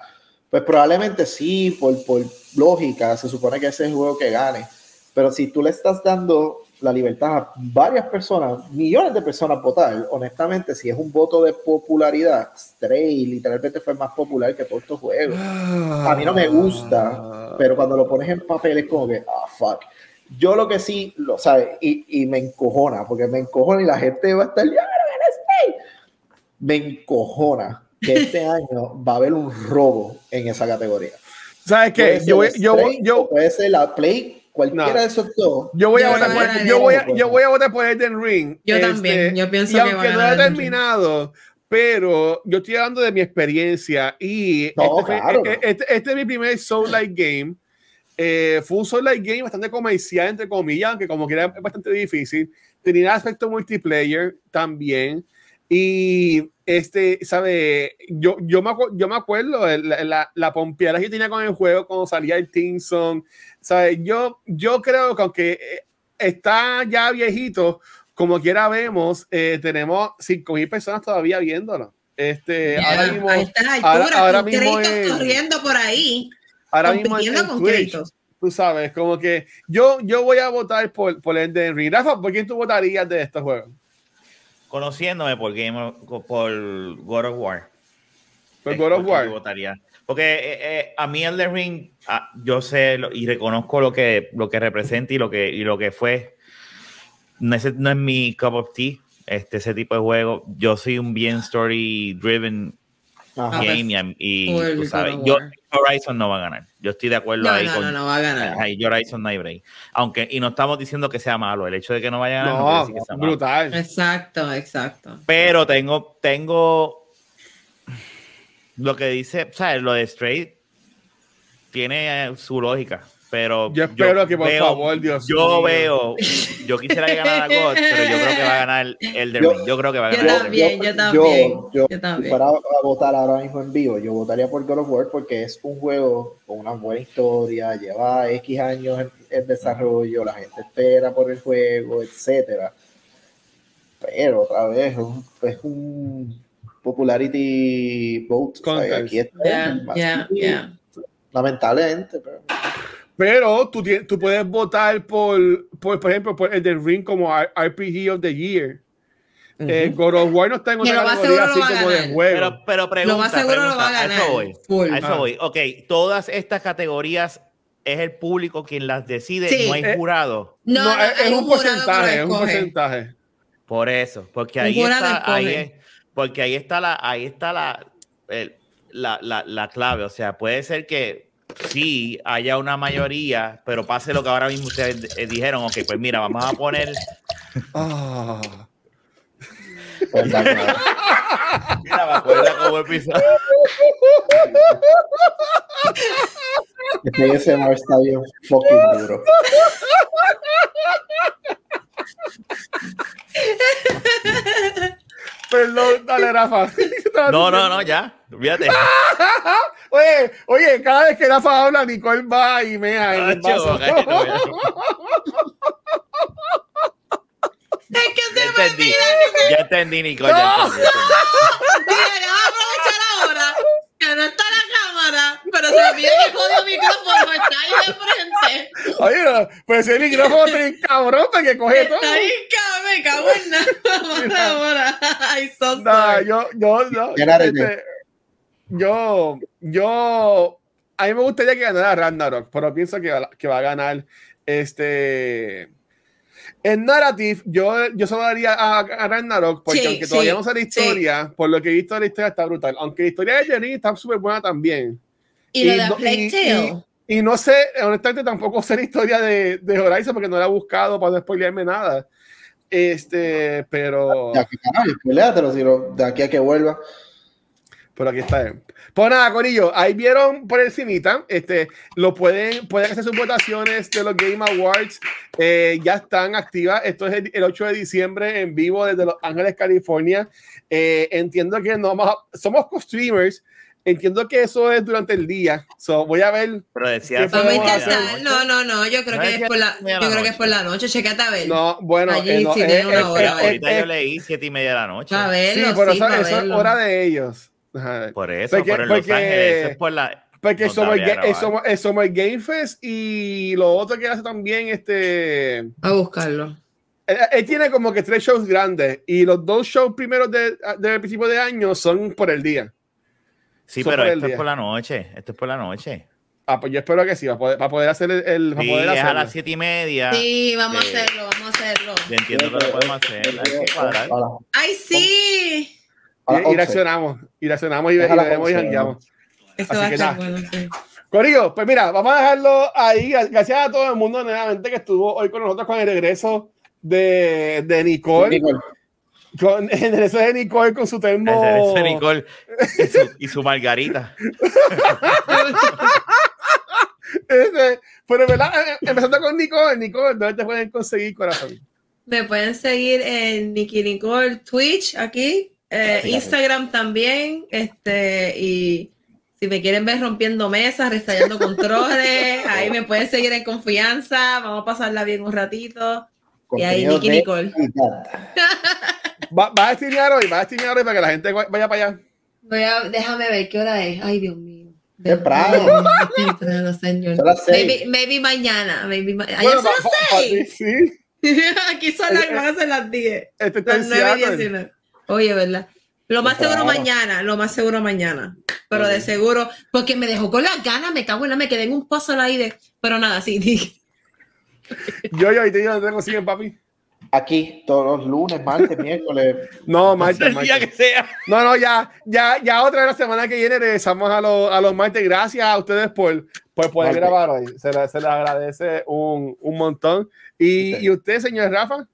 Pues probablemente sí, por, por lógica, se supone que ese es el juego que gane. Pero si tú le estás dando la libertad a varias personas, millones de personas votar, honestamente, si es un voto de popularidad, Stray literalmente fue más popular que todos estos juegos. A mí no me gusta, pero cuando lo pones en papel es como que, ah, fuck. Yo lo que sí, lo sabe, y, y me encojona, porque me encojona y la gente va a estar, ¡ya! Me encojona que este *laughs* año va a haber un robo en esa categoría. ¿Sabes qué? Yo, yo, yo, puede ser la Play cualquiera de esos dos. Yo voy a votar por, yo voy a, yo voy a votar por Elden Ring. Yo este, también, yo pienso y que aunque no he terminado, pero yo estoy hablando de mi experiencia y no, este, claro. este, este, este, es mi primer Soul Like Game. Eh, fue un Soul Like Game bastante comercial, entre comillas, aunque como quiera es bastante difícil. Tenía aspecto multiplayer también. Y este, ¿sabe? Yo, yo, me, yo me acuerdo de la, la, la pompeada que tenía con el juego cuando salía el Team Song. ¿Sabe? Yo, yo creo que aunque está ya viejito, como quiera vemos, eh, tenemos 5.000 personas todavía viéndolo. Este, Yeah, ahora mismo, a esta altura, ahora, ahora mismo es- corriendo por ahí. Ahora mismo en, en Twitch, tú sabes, como que yo, yo voy a votar por, por Elden Ring. Rafa, ¿por quién tú votarías de estos juegos? Conociéndome por Game of- por God of War. Por God of War. yo votaría. Porque eh, eh, a mí Elden Ring, ah, yo sé lo- y reconozco lo que, lo que representa y lo que, y lo que fue. No es, no es mi cup of tea, este, ese tipo de juego. Yo soy un bien story driven Ajá. Game y, y tú sabes, yo. Horizon no va a ganar. Yo estoy de acuerdo No, ahí no, con no, no va a ganar. Ahí Horizon no hay break. Aunque, y no estamos diciendo que sea malo. El hecho de que no vaya a ganar no, quiere No, decir que sea malo. brutal. Exacto, exacto. Pero tengo, tengo lo que dice, ¿sabes? Lo de Straight tiene su lógica, pero Yo espero que, por favor, Dios yo mío. veo, yo quisiera que ganara *laughs* God, pero yo creo que va a ganar Elden Yo- Ring. Yo creo que va a Yo ganar. también, yo yo, también. yo, Yo si también. fuera a votar ahora mismo en vivo, yo votaría por God of War porque es un juego con una buena historia, lleva X años en, en desarrollo, la gente espera por el juego, etcétera. Pero otra vez, es un, es un popularity vote. o sea, aquí está, ya, ya. Lamentablemente, pero Pero tú, tú puedes votar por, por, por ejemplo, por Elden Ring como RPG of the Year. Eh, God of War no está en lo más categoría así lo va a como de juego. Pero, pero pregunta, Lo más seguro lo pregunta, va a a ganar. eso voy. Full. A eso Ah. voy. Ok, todas estas categorías es el público quien las decide, Sí. no hay Eh, jurado. No, No, no, es, es un que porcentaje, es lo un porcentaje. Por eso, porque Un ahí está, ahí es- porque ahí está la, ahí está la, el- la, la, la clave. O sea, puede ser que sí haya una mayoría, pero pase lo que ahora mismo ustedes eh, dijeron. Ok, pues mira, vamos a poner. Ah. la- Mira, me acuerdo cómo empezó. este ASMR está bien fucking duro. *laughs* Perdón, dale, Rafa. *laughs* No, no, no, ya. Fíjate. *laughs* Oye, oye, cada vez que Rafa habla, Nicole va y mea en el vaso. *laughs* Es que se Ya me entendí. olvida Ya entendí, Nicole. Ya entendí, ya entendí. Mira, vamos a aprovechar ahora que no está la cámara, pero se me olvida que jodido micrófono está ahí de frente. Oye, pues ese micrófono está bien cabrón porque coge todo. Está ahí, cabrón, me cago en nada. Ahora, *laughs* ay, so No, sorry. yo, yo, yo, Espérate. este, yo, yo, a mí me gustaría que ganara Ragnarok, pero pienso que, va- que va a ganar este. En Narrative, yo, yo solo daría a, a Ragnarok, porque Sí, aunque todavía sí, no sé la historia, por lo que he visto de la historia está brutal. Aunque la historia de Jenny está súper buena también. Y lo de no- Plague y- Tale. y no sé, honestamente tampoco sé la historia de, de Horizon porque no la he buscado para no spoilearme nada. Este, pero. De aquí, carajo, spoiléatelo, si lo- de aquí a que vuelva. Por aquí está. Pues nada, Corillo, ahí vieron por encimita, este, lo pueden, pueden hacer sus votaciones de los Game Awards, eh, ya están activas, esto es el, el 8 de diciembre en vivo desde Los Ángeles, California, Eh, entiendo que no vamos a- somos co-streamers, entiendo que eso es durante el día, so, voy a ver, Pero decía. No, no, no. Yo creo No que es por la, yo creo que noche. es por la noche. Checate a ver. no, bueno, Allí eh, no, sí eh, una eh, hora, eh, Ahorita eh, yo leí siete y media de la noche. A sí, verlo, pero sí, eso, es hora de ellos. Por eso, Porque- por Los porque- Ángeles. Eso es por la. Porque Nos somos, grabar. somos, somos el Game Fest y lo otro que hace también este. A buscarlo. Él, él tiene como que tres shows grandes y los dos shows primeros de, del principio de año son por el día. Sí, pero esto es por la noche. Esto es por la noche. Ah, pues yo espero que sí, para poder, para poder hacer el. el- para Sí, poder es a las siete y media. Sí, vamos a hacerlo, vamos a hacerlo. Yo entiendo que lo podemos hacer. Hay que cuadrar. A las- ¡Ay, sí! a Y, y 11. reaccionamos, y reaccionamos y, a veremos y 11, jangueamos. Esto Así va a que nada. bueno, sí. Corillo, pues mira, vamos a dejarlo ahí. Gracias a todo el mundo nuevamente que estuvo hoy con nosotros con el regreso de, de Nicole. Nicole. Con *laughs* el regreso de Nicole con su termo. El derecho de Nicole y su, y su margarita. *laughs* Este, pero verdad, eh, empezando con Nicole, Nicole, ¿dónde te pueden conseguir corazón? Me pueden seguir en Nicky Nicole Twitch aquí, eh. Instagram también, este, y si me quieren ver rompiendo mesas, restallando *laughs* controles, ahí me pueden seguir en confianza, vamos a pasarla bien un ratito. Y ahí de Nicole. Calidad. Va, vas a streamear hoy, vas a streamear hoy para que la gente vaya para allá. Voy a, déjame ver qué hora es. Ay, Dios mío. Temprano. Señor. Son las seis. Maybe, maybe mañana. Maybe ma- Allá Bueno, son pa- las pa- seis. sí, *laughs* Aquí son las, van a ser las 10. este está Las en 9 y Seattle. 19. Oye, ¿verdad? Lo más seguro mañana, lo más seguro mañana. Pero de seguro, porque me dejó con las ganas, me cago en la, me quedé en un puzzle ahí de. Pero nada, sí, *laughs* Yo, yo, y te digo, ¿dónde te consiguen, papi? Aquí, todos los lunes, martes, *laughs* miércoles. No, martes, el día martes. que sea. No, no, ya, ya, ya otra vez la semana que viene regresamos a, los a los martes. Gracias a ustedes por, por poder Martes. grabar hoy. Se les, se les agradece un, un montón. Y, Ok. y usted, señor Rafa,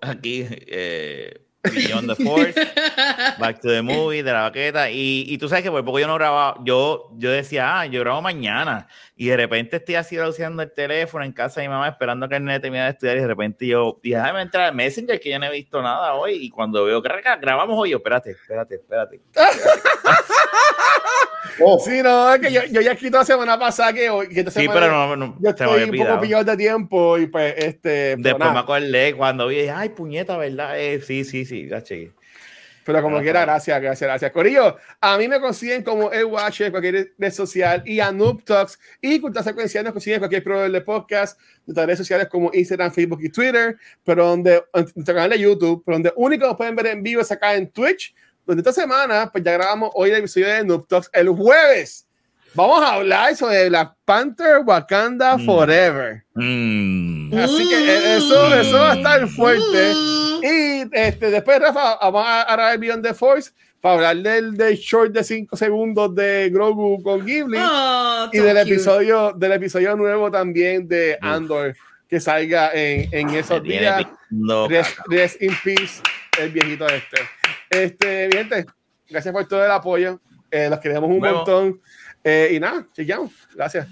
Aquí, eh, Beyond the Force, Back to the Movie, de la baqueta. Y, y tú sabes que por poco yo no grababa. Yo, yo decía, ah, yo grabo mañana. Y de repente estoy así usando el teléfono en casa de mi mamá, esperando que el nene termine de estudiar. Y de repente yo déjame entrar al Messenger, que yo no he visto nada hoy. Y cuando veo grabamos hoy, yo, espérate, espérate, espérate. *laughs* Oh, sí, no, es que yo, yo ya he escrito la semana pasada que hoy, que esta Sí, pero no, no yo estoy un poco pillado de tiempo y pues, este, Después nada. me acordé cuando vi, ay, puñeta, ¿verdad? Eh, sí, sí, sí, ya. Pero como quiera, gracias, gracias, gracias. Corillo, a mí me consiguen como el Watcher en cualquier red social y a Noob Talks y Cultura Secuencial nos consiguen en cualquier proveedor de podcast, nuestras redes sociales como Instagram, Facebook y Twitter, pero donde, en nuestro canal de YouTube, pero donde único nos pueden ver en vivo es acá en Twitch, donde esta semana, pues ya grabamos hoy el episodio de Noob Talks el jueves. Vamos a hablar sobre Black Panther Wakanda Mm. Forever. Mm. Así que eh, eso, eso va a estar fuerte. Mm. Y este, después, Rafa, vamos a grabar Beyond the Force para hablar del, del short de 5 segundos de Grogu con Ghibli Oh, y del cute. episodio, del episodio nuevo también de. Andor que salga en, en esos Me tiene días. Rest, rest in peace, el viejito este. Este, gente, gracias por todo el apoyo. Eh, los queremos un vemos. montón. Eh, y nada, chequeamos. Gracias.